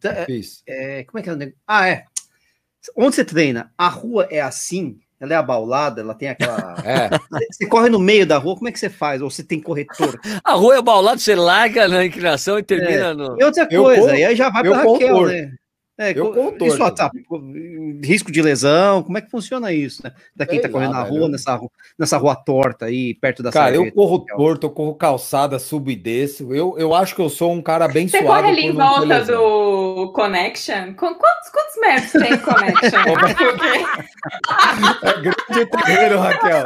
é, é, como é que é o negócio? Ah, é. Onde você treina, a rua é assim, ela é abaulada, ela tem aquela. É. Você corre no meio da rua, como é que você faz? Ou você tem corretor? A rua é abaulada, você larga na inclinação e termina é. no. E outra coisa, e aí já vai para Raquel, né? É, eu isso, tá, risco de lesão, como é que funciona isso, né? Da quem tá correndo lá, na rua, nessa, nessa rua torta aí, perto da Cara, eu corro torto, eu corro calçada, subo e desço. Eu, eu acho que eu sou um cara bem Você corre ali em volta do Connection? Quantos, quantos metros tem Connection? é grande terreno, Raquel.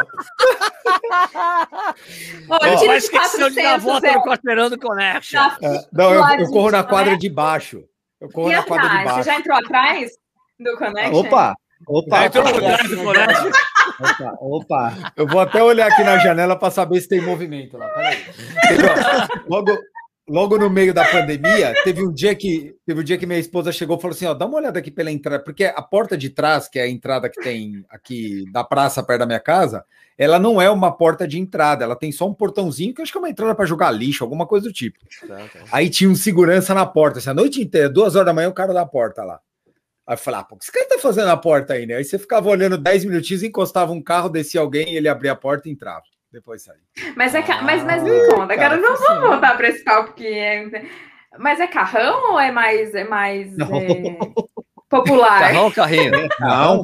Olha, de 400, de dar volta no quarteirão do Connection. É, não, eu, eu corro na quadra de baixo. Eu corro e na quadra de baixo. Você já entrou atrás do Connection? Opa! Opa, entrou atrás do Connection. Opa, opa. Eu vou até olhar aqui na janela para saber se tem movimento lá. Peraí. Logo, logo no meio da pandemia, teve um dia que teve um dia que minha esposa chegou e falou assim: ó, dá uma olhada aqui pela entrada, porque a porta de trás, que é a entrada que tem aqui da praça perto da minha casa, ela não é uma porta de entrada, ela tem só um portãozinho que eu acho que é uma entrada para jogar lixo, alguma coisa do tipo. Aí tinha um segurança na porta, assim, a noite inteira, duas horas da manhã, o cara da porta lá. Aí eu falei, ah, pô, o que esse cara tá fazendo na porta aí, né? Aí você ficava olhando 10 minutinhos, encostava um carro, descia alguém, ele abria a porta e entrava. Depois saía. Mas é ca... mas, mas me Ah, conta, cara, cara, não vamos voltar para esse papo que é. Mas é carrão ou é mais, é mais Não. é, popular? Carrão ou carrinho? Não,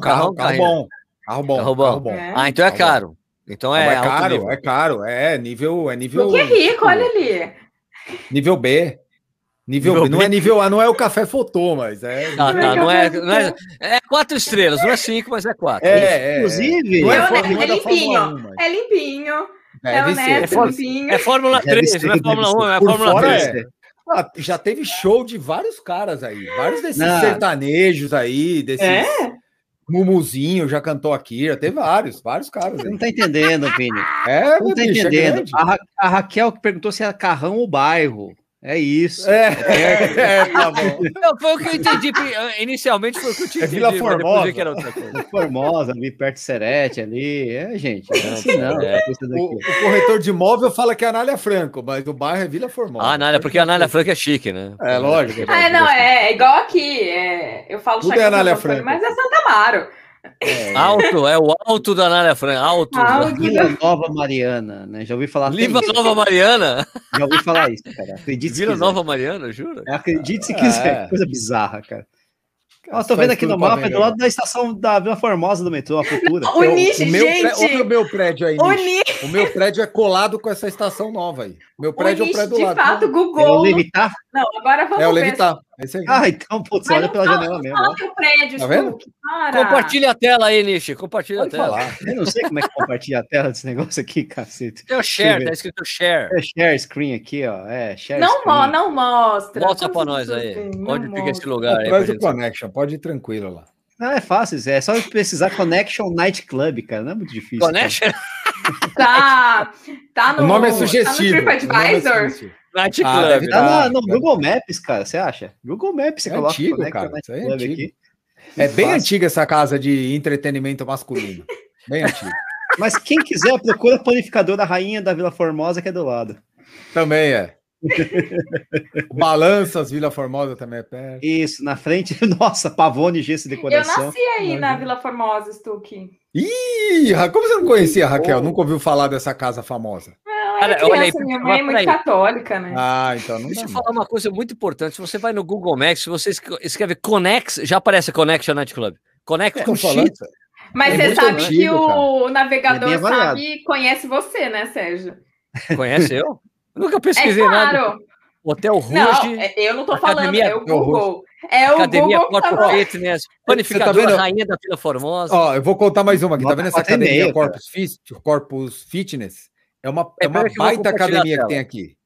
Carrão, carrão, carro bom. Carro bom. Carro bom. Carro bom. É. Ah, então é caro. Então É, é, caro, nível. é caro, é nível, é nível, Porque é rico, olha ali. nível B. Nível, Nível B. Não é nível A, não é o café fotô, mas é. Tá, Não é tá, não é, não é, é quatro estrelas, não é cinco, mas é quatro. É, é, Inclusive, é, É, é limpinho. Fórmula 1, mas É limpinho, é honesto, ser. for- limpinho. É Fórmula Deve 3, ser, não é Fórmula ser. 1, é Fórmula fora 3. é. Ah, já teve show de vários caras aí, vários desses Não. sertanejos aí, desses É? Mumuzinho já cantou aqui, já teve vários, vários caras Você aí. não tá entendendo, Vini. É, Não tá bicho, é entendendo. grande. A, Ra- a Raquel que perguntou se era carrão ou bairro. É isso. É, é, tá bom. Não, foi o que eu entendi. Inicialmente foi o que eu tinha É Vila entendido, mas depois Formosa. que era outra coisa. Formosa, ali perto de Serete, ali. É, gente. Não é assim não. É. O, daqui. o corretor de imóvel fala que é Anália Franco, mas o bairro é Vila Formosa. Ah, Anália, porque a Anália Franca é chique, né? É, lógico. Ah, não, é, é igual aqui. é, eu falo Tudo é Anália Franco. mas é Santa Amaro. Alto, é o alto da Anália Franca. Alto. Alto. Vila Nova Mariana, né? Já ouvi falar. Isso. Nova Mariana. Já ouvi falar isso, cara. Acredite Vila quiser. Nova Mariana, jura? Acredite se É. quiser. Coisa bizarra, cara. Ó, tô vendo aqui no mapa, é do lado né? da estação da Vila Formosa do metrô, a futura. O Nishi, o meu pré- gente! olha o meu prédio aí, O O meu prédio é colado com essa estação nova aí. Meu o prédio é o prédio do de lado. fato, É o Google. Levitar? Não, agora vamos É o. Levitar. Esse aí. Ah, então, putz, olha pela fala- janela mesmo. Fala teu prédio, Tá vendo? Para. Compartilha a tela aí, Nishi. Compartilha Pode a tela. falar. Eu não sei como é que compartilha a tela desse negócio aqui, cacete. Tem o share, tá escrito share. É share screen aqui, ó. É, share Não, screen. mo- não mostra. Mostra pra nós aí. não Onde fica esse lugar aí? Atrás do? Connection, pode ir tranquilo lá. Não, é fácil, é só pesquisar Connection Night Club, cara. Não é muito difícil. cara. Connection Tá, tá no, o nome é Tá sugestivo. no o nome é TripAdvisor. Night Ah, Club. deve Tá na- no Google Maps, cara, você acha? Google Maps, você É coloca antigo, Connection cara, Night isso aí é antigo. aqui. É bem Fácil. antiga essa casa de entretenimento masculino. Bem antiga. Mas quem quiser, procura a panificadora Rainha da Vila Formosa, que é do lado. Também é. Balanças, Vila Formosa também é perto. Isso, na frente, nossa, Pavone gesso de Eu decoração. nasci aí na Vila Formosa, Stuck. Ih, como você não conhecia, Raquel? Nunca ouviu falar dessa casa famosa? Não, Cara, era olha aí, criança, minha mãe é muito peraí. católica, né? Ah, então não Deixa eu não. falar uma coisa muito importante. Se você vai no Google Maps, se você escre- escreve Connex, já aparece Connection Night Club. Connex com Tô falando, X. Mas É você sabe que antigo, o É navegador avaliado. sabe, conhece você, né, Sérgio? Conhece eu? Eu Nunca É pesquisei nada. claro. Hotel Não, Ruge, é- eu não tô Academia- falando, é o Google. É o Academia Google que Corpo tá... Fitness, Panificadora vendo? Rainha da Vila Formosa. Ó, eu vou contar mais uma aqui. Tá vendo essa academia cara. Corpus, Fit- Corpus Fitness? É uma, É, é uma baita academia que tem aqui.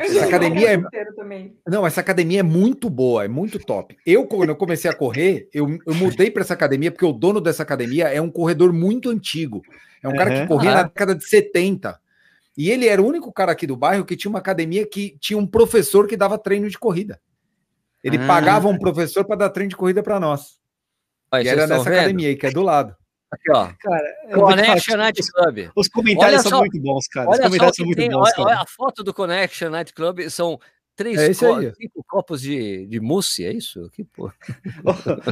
Essa academia é-. Não, essa academia é muito boa, é muito top. Eu, quando eu comecei a correr, eu, eu mudei para essa academia porque o dono dessa academia é um corredor muito antigo. É um cara que Uhum. corria Ah. na década de 70. E ele era o único cara aqui do bairro que tinha uma academia que tinha um professor que dava treino de corrida. Ele Ah. pagava um professor para dar treino de corrida para nós. Aí, e era nessa vendo? academia aí, que é do lado. Aqui, ó. Cara, Connection Night os, Club. os comentários Olha são muito bons, cara. Os Olha comentários são muito tem. bons, Olha, cara. olha a foto do Connection Night Club. São três, É co- aí. cinco copos de, de mousse, é isso? Que porra.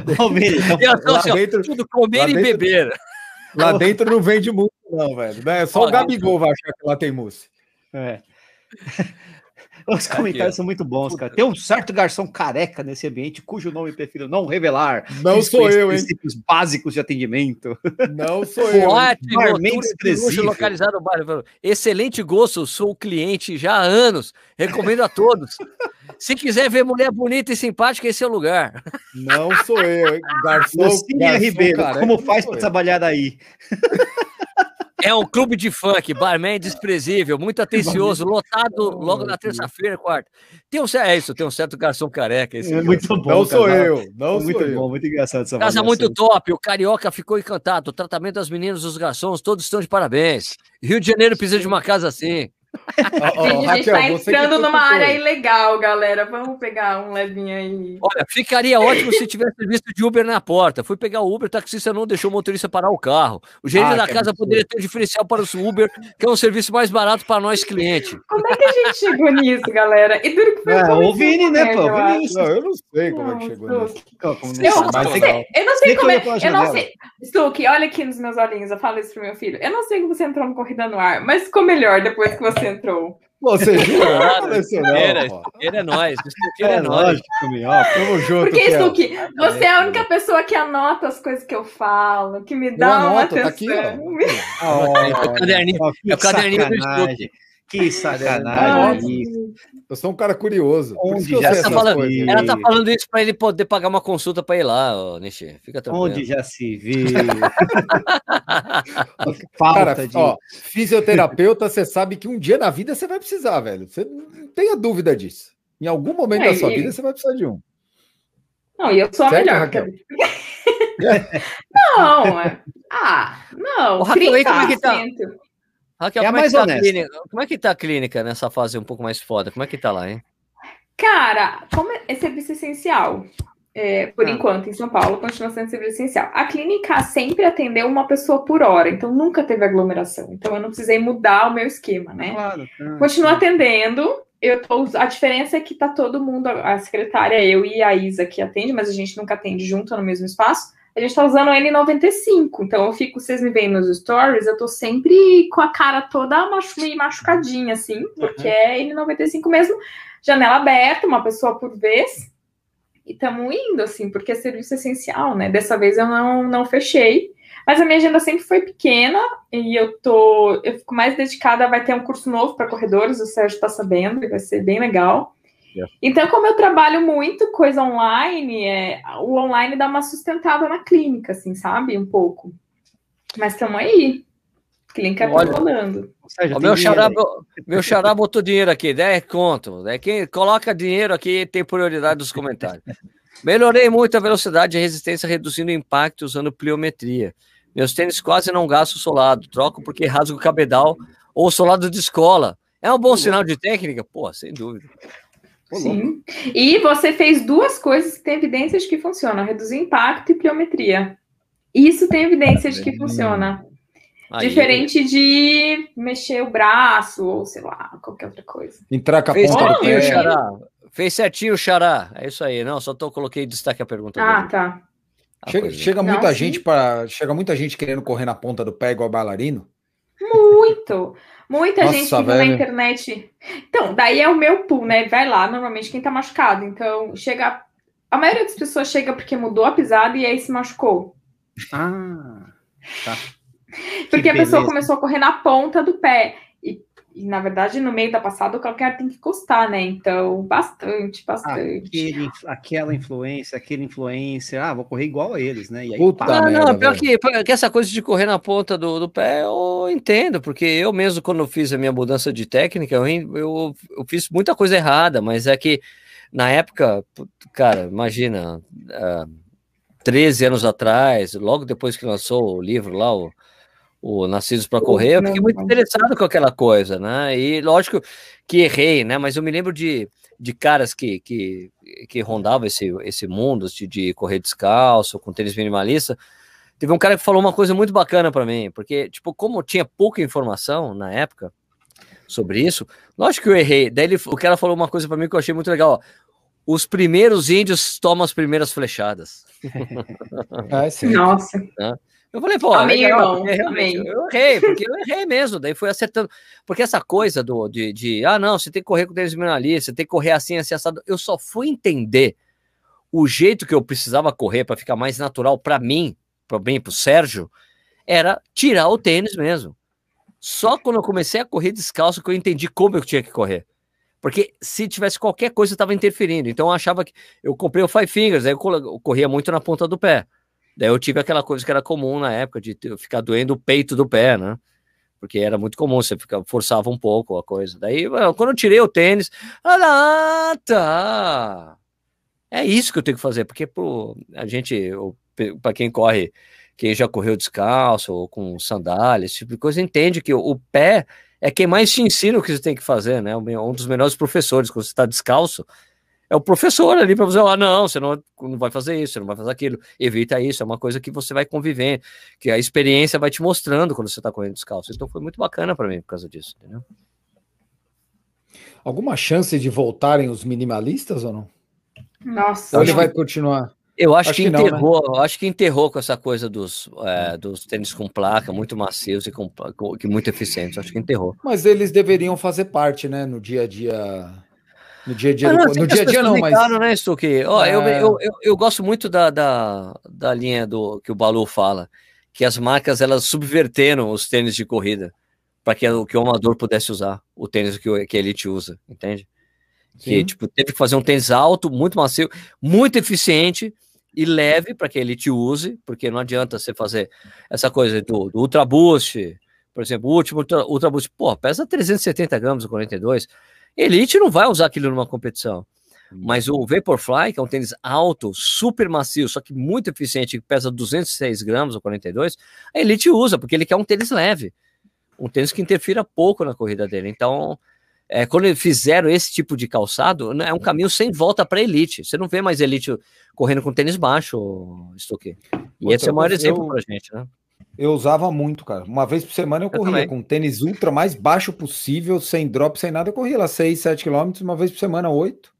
Então, assim, dentro- tudo comer e dentro- beber. Lá dentro não vende mousse, não, velho. né? Só Ó, o Gabigol vai achar que lá tem mousse. É. Os Aqui, comentários ó. são muito bons, cara. Tem um certo garçom careca nesse ambiente, cujo nome prefiro não revelar. Não Eles sou eu, hein? princípios básicos de atendimento. Não sou eu. desprezível. localizado no bairro. Excelente gosto, sou cliente já há anos. Recomendo a todos. Se quiser ver mulher bonita e simpática, esse é o lugar. Não sou eu, hein? Garçom. Lucília garçom Ribeiro, careca, como não faz sou para eu. trabalhar aí? É um clube de funk, barman desprezível, muito atencioso, lotado logo na terça-feira, quarta. Tem um, é isso, tem um certo garçom careca. Esse É muito bom. Não sou eu, não sou muito eu. bom, muito engraçado essa Casa avaliação. muito top, o Carioca ficou encantado. O tratamento das meninas, dos garçons, todos estão de parabéns. Rio de Janeiro precisa de uma casa assim. A gente está entrando numa área ilegal, galera. Vamos pegar um levinho aí. Olha, ficaria ótimo se tivesse visto de Uber na porta. Fui pegar o Uber, o taxista não deixou o motorista parar o carro. O gerente ah, da casa absurdo. poderia ter um diferencial para o Uber, que é um serviço mais barato para nós clientes. Como é que a gente chegou nisso, galera? E duro que foi é, o Vini, né, pô? Eu, Vini, não, eu não sei como não, é que chegou nisso. Eu, não sei, eu não sei como é. Eu não sei. Stuck, olha aqui nos meus olhinhos, eu falo isso pro meu filho. Eu não sei como você entrou no Corrida no Ar, mas ficou melhor depois que você entrou. Você jura? Claro, Estuqueira, é nóis. Estuqueira é, é nóis. Tamo junto. Porque, Stuque, você é a única pessoa que anota as coisas que eu falo, que me dá uma anoto, atenção. Tá aqui, ó. é o caderninho, é o caderninho do Stuque. Que sacanagem. Eu sou um cara curioso. Onde já tá falando, ela tá falando isso para ele poder pagar uma consulta para ir lá, ó, Nishi. Fica tranquilo. Onde já se viu. Falta cara, de... ó, fisioterapeuta, você sabe que um dia na vida você vai precisar, velho. Você não tenha dúvida disso. Em algum momento é, da sua e... vida você vai precisar de um. Não, e eu sou a certo, melhor. Raquel? não, é... ah, não. O Raquel, como é que tá? Raquel, é como, é que tá clínica, como é que tá a clínica nessa fase um pouco mais foda? Como é que tá lá, hein? Cara, como é serviço essencial, é, por ah. enquanto, em São Paulo, continua sendo serviço essencial. A clínica sempre atendeu uma pessoa por hora, então nunca teve aglomeração. Então eu não precisei mudar o meu esquema, né? Claro, claro. Continua atendendo. Eu tô, a diferença é que tá todo mundo, a secretária, eu e a Isa que atende, mas a gente nunca atende junto no mesmo espaço a gente tá usando N95. Então eu fico, vocês me veem nos stories, eu tô sempre com a cara toda meio machucadinha, assim, porque uhum. é N95 mesmo, janela aberta, uma pessoa por vez. E estamos indo, assim, porque é serviço essencial, né? Dessa vez eu não, não fechei. Mas a minha agenda sempre foi pequena e eu tô. Eu fico mais dedicada. Vai ter um curso novo para corredores, o Sérgio está sabendo, e vai ser bem legal. Então, como eu trabalho muito coisa online, é, o online dá uma sustentada na clínica, assim, sabe? Um pouco. Mas estamos aí. Clínica tá rolando. O meu xará, meu xará botou dinheiro aqui, 10 conto. É quem coloca dinheiro aqui tem prioridade dos comentários. Melhorei muito a velocidade e resistência, reduzindo o impacto usando pliometria. Meus tênis quase não gastam solado. Troco porque rasgo o cabedal ou solado de escola. É um bom sinal de técnica? Pô, sem dúvida. Sim. E você fez duas coisas que tem evidências de que funcionam: reduzir impacto e pliometria. Isso tem evidência de que funciona. Aí. Diferente de mexer o braço ou sei lá, qualquer outra coisa. Entrar com a Fez ponta certinho, Xará. Fez certinho, Xará. É isso aí. Não, só tô, coloquei destaque a pergunta. Ah, dele. tá. chega, chega muita gente para chega muita gente querendo correr na ponta do pé igual bailarino. Muito. Muita Nossa, gente fica na internet. Então, daí é o meu pool, né? Vai lá, normalmente quem tá machucado. Então, chega. A maioria das pessoas chega porque mudou a pisada e aí se machucou. Ah, tá. Porque que a pessoa começou a correr na ponta do pé. E, na verdade, no meio da passada, o calcanhar tem que custar, né? Então, bastante, bastante. Aquele, aquela influência, aquele influência, ah, vou correr igual a eles, né? E aí, Puta não, merda, não, pior que, que, essa coisa de correr na ponta do, do pé, eu entendo, porque eu mesmo, quando fiz a minha mudança de técnica, eu, eu, eu fiz muita coisa errada, mas é que na época, cara, imagina, uh, 13 anos atrás, logo depois que lançou o livro lá, o o Nascidos para Correr, eu fiquei muito interessado com aquela coisa, né? E lógico que errei, né? Mas eu me lembro de, de caras que, que, que rondavam esse, esse mundo de, de correr descalço, com tênis minimalista. Teve um cara que falou uma coisa muito bacana para mim, porque, tipo, como tinha pouca informação na época sobre isso, lógico que eu errei. Daí ele, o cara falou uma coisa para mim que eu achei muito legal, ó. Os primeiros índios tomam as primeiras flechadas. Ah, sim. Nossa. Né? Eu falei, pô, amém, legal, irmão, amém. eu errei, porque eu errei mesmo, daí foi acertando. Porque essa coisa do, de, de ah, não, você tem que correr com tênis minimalista, você tem que correr assim, assim, assado. Eu só fui entender o jeito que eu precisava correr para ficar mais natural para mim, para mim, para o Sérgio, era tirar o tênis mesmo. Só quando eu comecei a correr descalço que eu entendi como eu tinha que correr. Porque se tivesse qualquer coisa, estava interferindo. Então eu achava que. Eu comprei o Five Fingers, aí eu corria muito na ponta do pé. Daí eu tive aquela coisa que era comum na época de ficar doendo o peito do pé, né? Porque era muito comum, você fica, forçava um pouco a coisa. Daí, quando eu tirei o tênis, ah, tá. É isso que eu tenho que fazer, porque pro, a gente, para quem corre, quem já correu descalço ou com sandália, esse tipo de coisa, entende que o, o pé é quem mais te ensina o que você tem que fazer, né? Um dos melhores professores, quando você está descalço, é o professor ali para você falar, não, você não, não vai fazer isso, você não vai fazer aquilo, evita isso, é uma coisa que você vai conviver, que a experiência vai te mostrando quando você está correndo descalço. Então foi muito bacana para mim por causa disso, entendeu? Alguma chance de voltarem os minimalistas ou não? Nossa. Ou ele vai continuar? Eu acho, acho que, que, enterrou, não, né? acho que enterrou com essa coisa dos, é, dos tênis com placa, muito macios e com, com, muito eficientes. Acho que enterrou. Mas eles deveriam fazer parte, né, no dia a dia. No dia a dia, ah, não, do, no dia a dia não, mas. Né, Stuque? Ó, é... eu, eu, eu, eu, gosto muito da, da, da linha do que o Balu fala, que as marcas elas subverteram os tênis de corrida para que, que o amador pudesse usar o tênis que, que a Elite usa, entende? Sim. Que tipo, teve que fazer um tênis alto, muito macio, muito eficiente e leve para que ele te use, porque não adianta você fazer essa coisa do, do Ultra Boost, por exemplo, o último Ultra, Ultra Boost, pô, pesa 370 gramas o 42. Elite não vai usar aquilo numa competição. Mas o Vaporfly, que é um tênis alto, super macio, só que muito eficiente, que pesa 206 gramas ou 42, a Elite usa, porque ele quer um tênis leve. Um tênis que interfira pouco na corrida dele. Então, é, quando fizeram esse tipo de calçado, né, é um caminho sem volta para elite. Você não vê mais elite correndo com tênis baixo, Stuque. E esse é o maior eu, exemplo para gente, né? Eu usava muito, cara. Uma vez por semana eu, eu corria também. com tênis ultra mais baixo possível, sem drop, sem nada. Eu corria lá 6, 7 quilômetros, uma vez por semana, 8.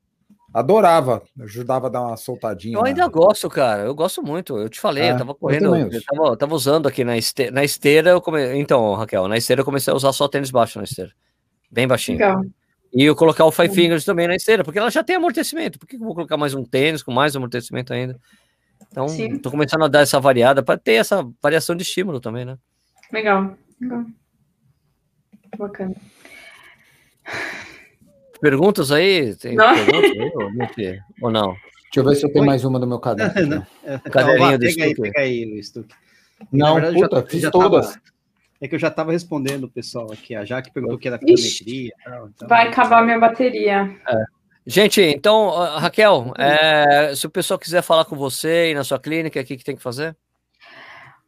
Adorava, ajudava a dar uma soltadinha. Eu ainda gosto, cara. Eu gosto muito. Eu te falei, é, eu tava correndo, eu, eu, tava, eu tava, usando aqui na esteira. Na esteira eu come... Então, Raquel, na esteira eu comecei a usar só tênis baixo na esteira. Bem baixinho. Legal. E eu colocar o Five. Fingers também na esteira, porque ela já tem amortecimento. Por que eu vou colocar mais um tênis com mais amortecimento ainda? Então, Sim. tô começando a dar essa variada para ter essa variação de estímulo também, né? Legal. Legal. Bacana. Perguntas aí? Tem não. perguntas aí, ou, não? Deixa eu ver se eu tenho mais uma do meu caderno. Caderninho do pega aí, pega aí, Stuque. Não, verdade, puta, já, fiz já todas. Tava... É que eu já estava respondendo o pessoal aqui. A Jaque perguntou que era fisiometria. Então... Vai acabar minha bateria. É. Gente, então, Raquel, é, se o pessoal quiser falar com você e na sua clínica, o que, que tem que fazer?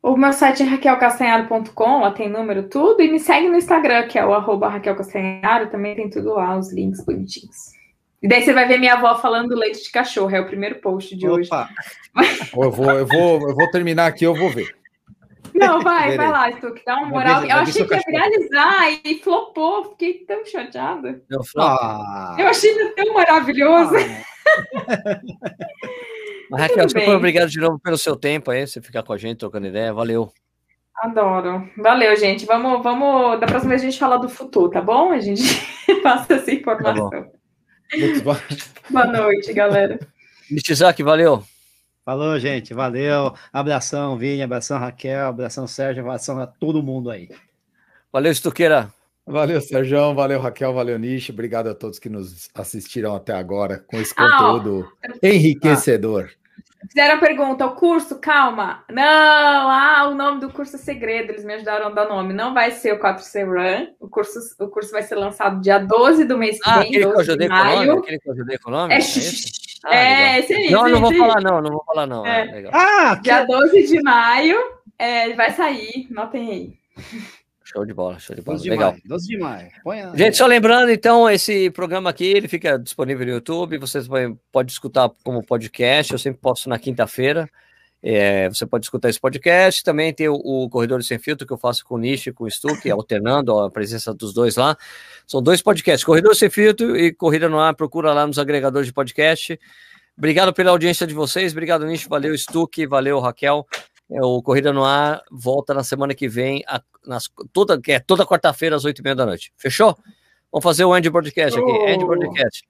O meu site é raquelcastanharo.com, lá tem número, tudo, e me segue no Instagram, que é o arroba Raquel Castanharo, também tem tudo lá, os links bonitinhos. E daí você vai ver minha avó falando leite de cachorro, é o primeiro post de Opa. hoje. eu, vou, eu, vou, eu vou terminar aqui, eu vou ver. Não, vai, vai lá, Stuck, dá uma moral. eu achei que ia viralizar e flopou, fiquei tão chateada. Eu, ah. eu achei tão maravilhoso. Ah. Mas, Raquel, super obrigado de novo pelo seu tempo aí, você ficar com a gente, trocando ideia, valeu. Adoro. Valeu, gente. Vamos, vamos. Da próxima vez a gente fala do futuro, tá bom? A gente passa essa informação. Tá Boa noite, galera. Mistizak, valeu. Falou, gente. Valeu. Abração, Vini. Abração, Raquel. Abração, Sérgio. Abração a todo mundo aí. Valeu, Estuqueira. Valeu, Sérgio. Valeu, Raquel. Valeu, Nish. Obrigado a todos que nos assistiram até agora com esse conteúdo ah, enriquecedor. Fizeram a pergunta, o curso, calma. Não, ah, o nome do curso é segredo, eles me ajudaram a dar nome. Não vai ser o 4C Run, o curso, o curso vai ser lançado dia 12 do mês que ah, vem, 12 de maio. Aquele que eu ajudei com o nome? É, é, ah, é esse aí. Não, não vou falar não, não vou falar não. É. É, ah, dia 12 de maio é, vai sair, notem aí. Show de bola, show de bola. 12 de Legal. Maio, 12 de maio. A... Gente, só lembrando, então, esse programa aqui, ele fica disponível no YouTube, vocês podem escutar como podcast, eu sempre posto na quinta-feira. É, você pode escutar esse podcast. Também tem o, o Corredor Sem Filtro, que eu faço com o Nish e com o Stuck, alternando a presença dos dois lá. São dois podcasts, Corredor Sem Filtro e Corrida no Ar. Procura lá nos agregadores de podcast. Obrigado pela audiência de vocês. Obrigado, Nish. Valeu, Stuck. Valeu, Raquel. É, o Corrida no Ar volta na semana que vem, a, nas, toda, é, toda quarta-feira, às oito e meia da noite. Fechou? Vamos fazer o End Podcast aqui. End Podcast.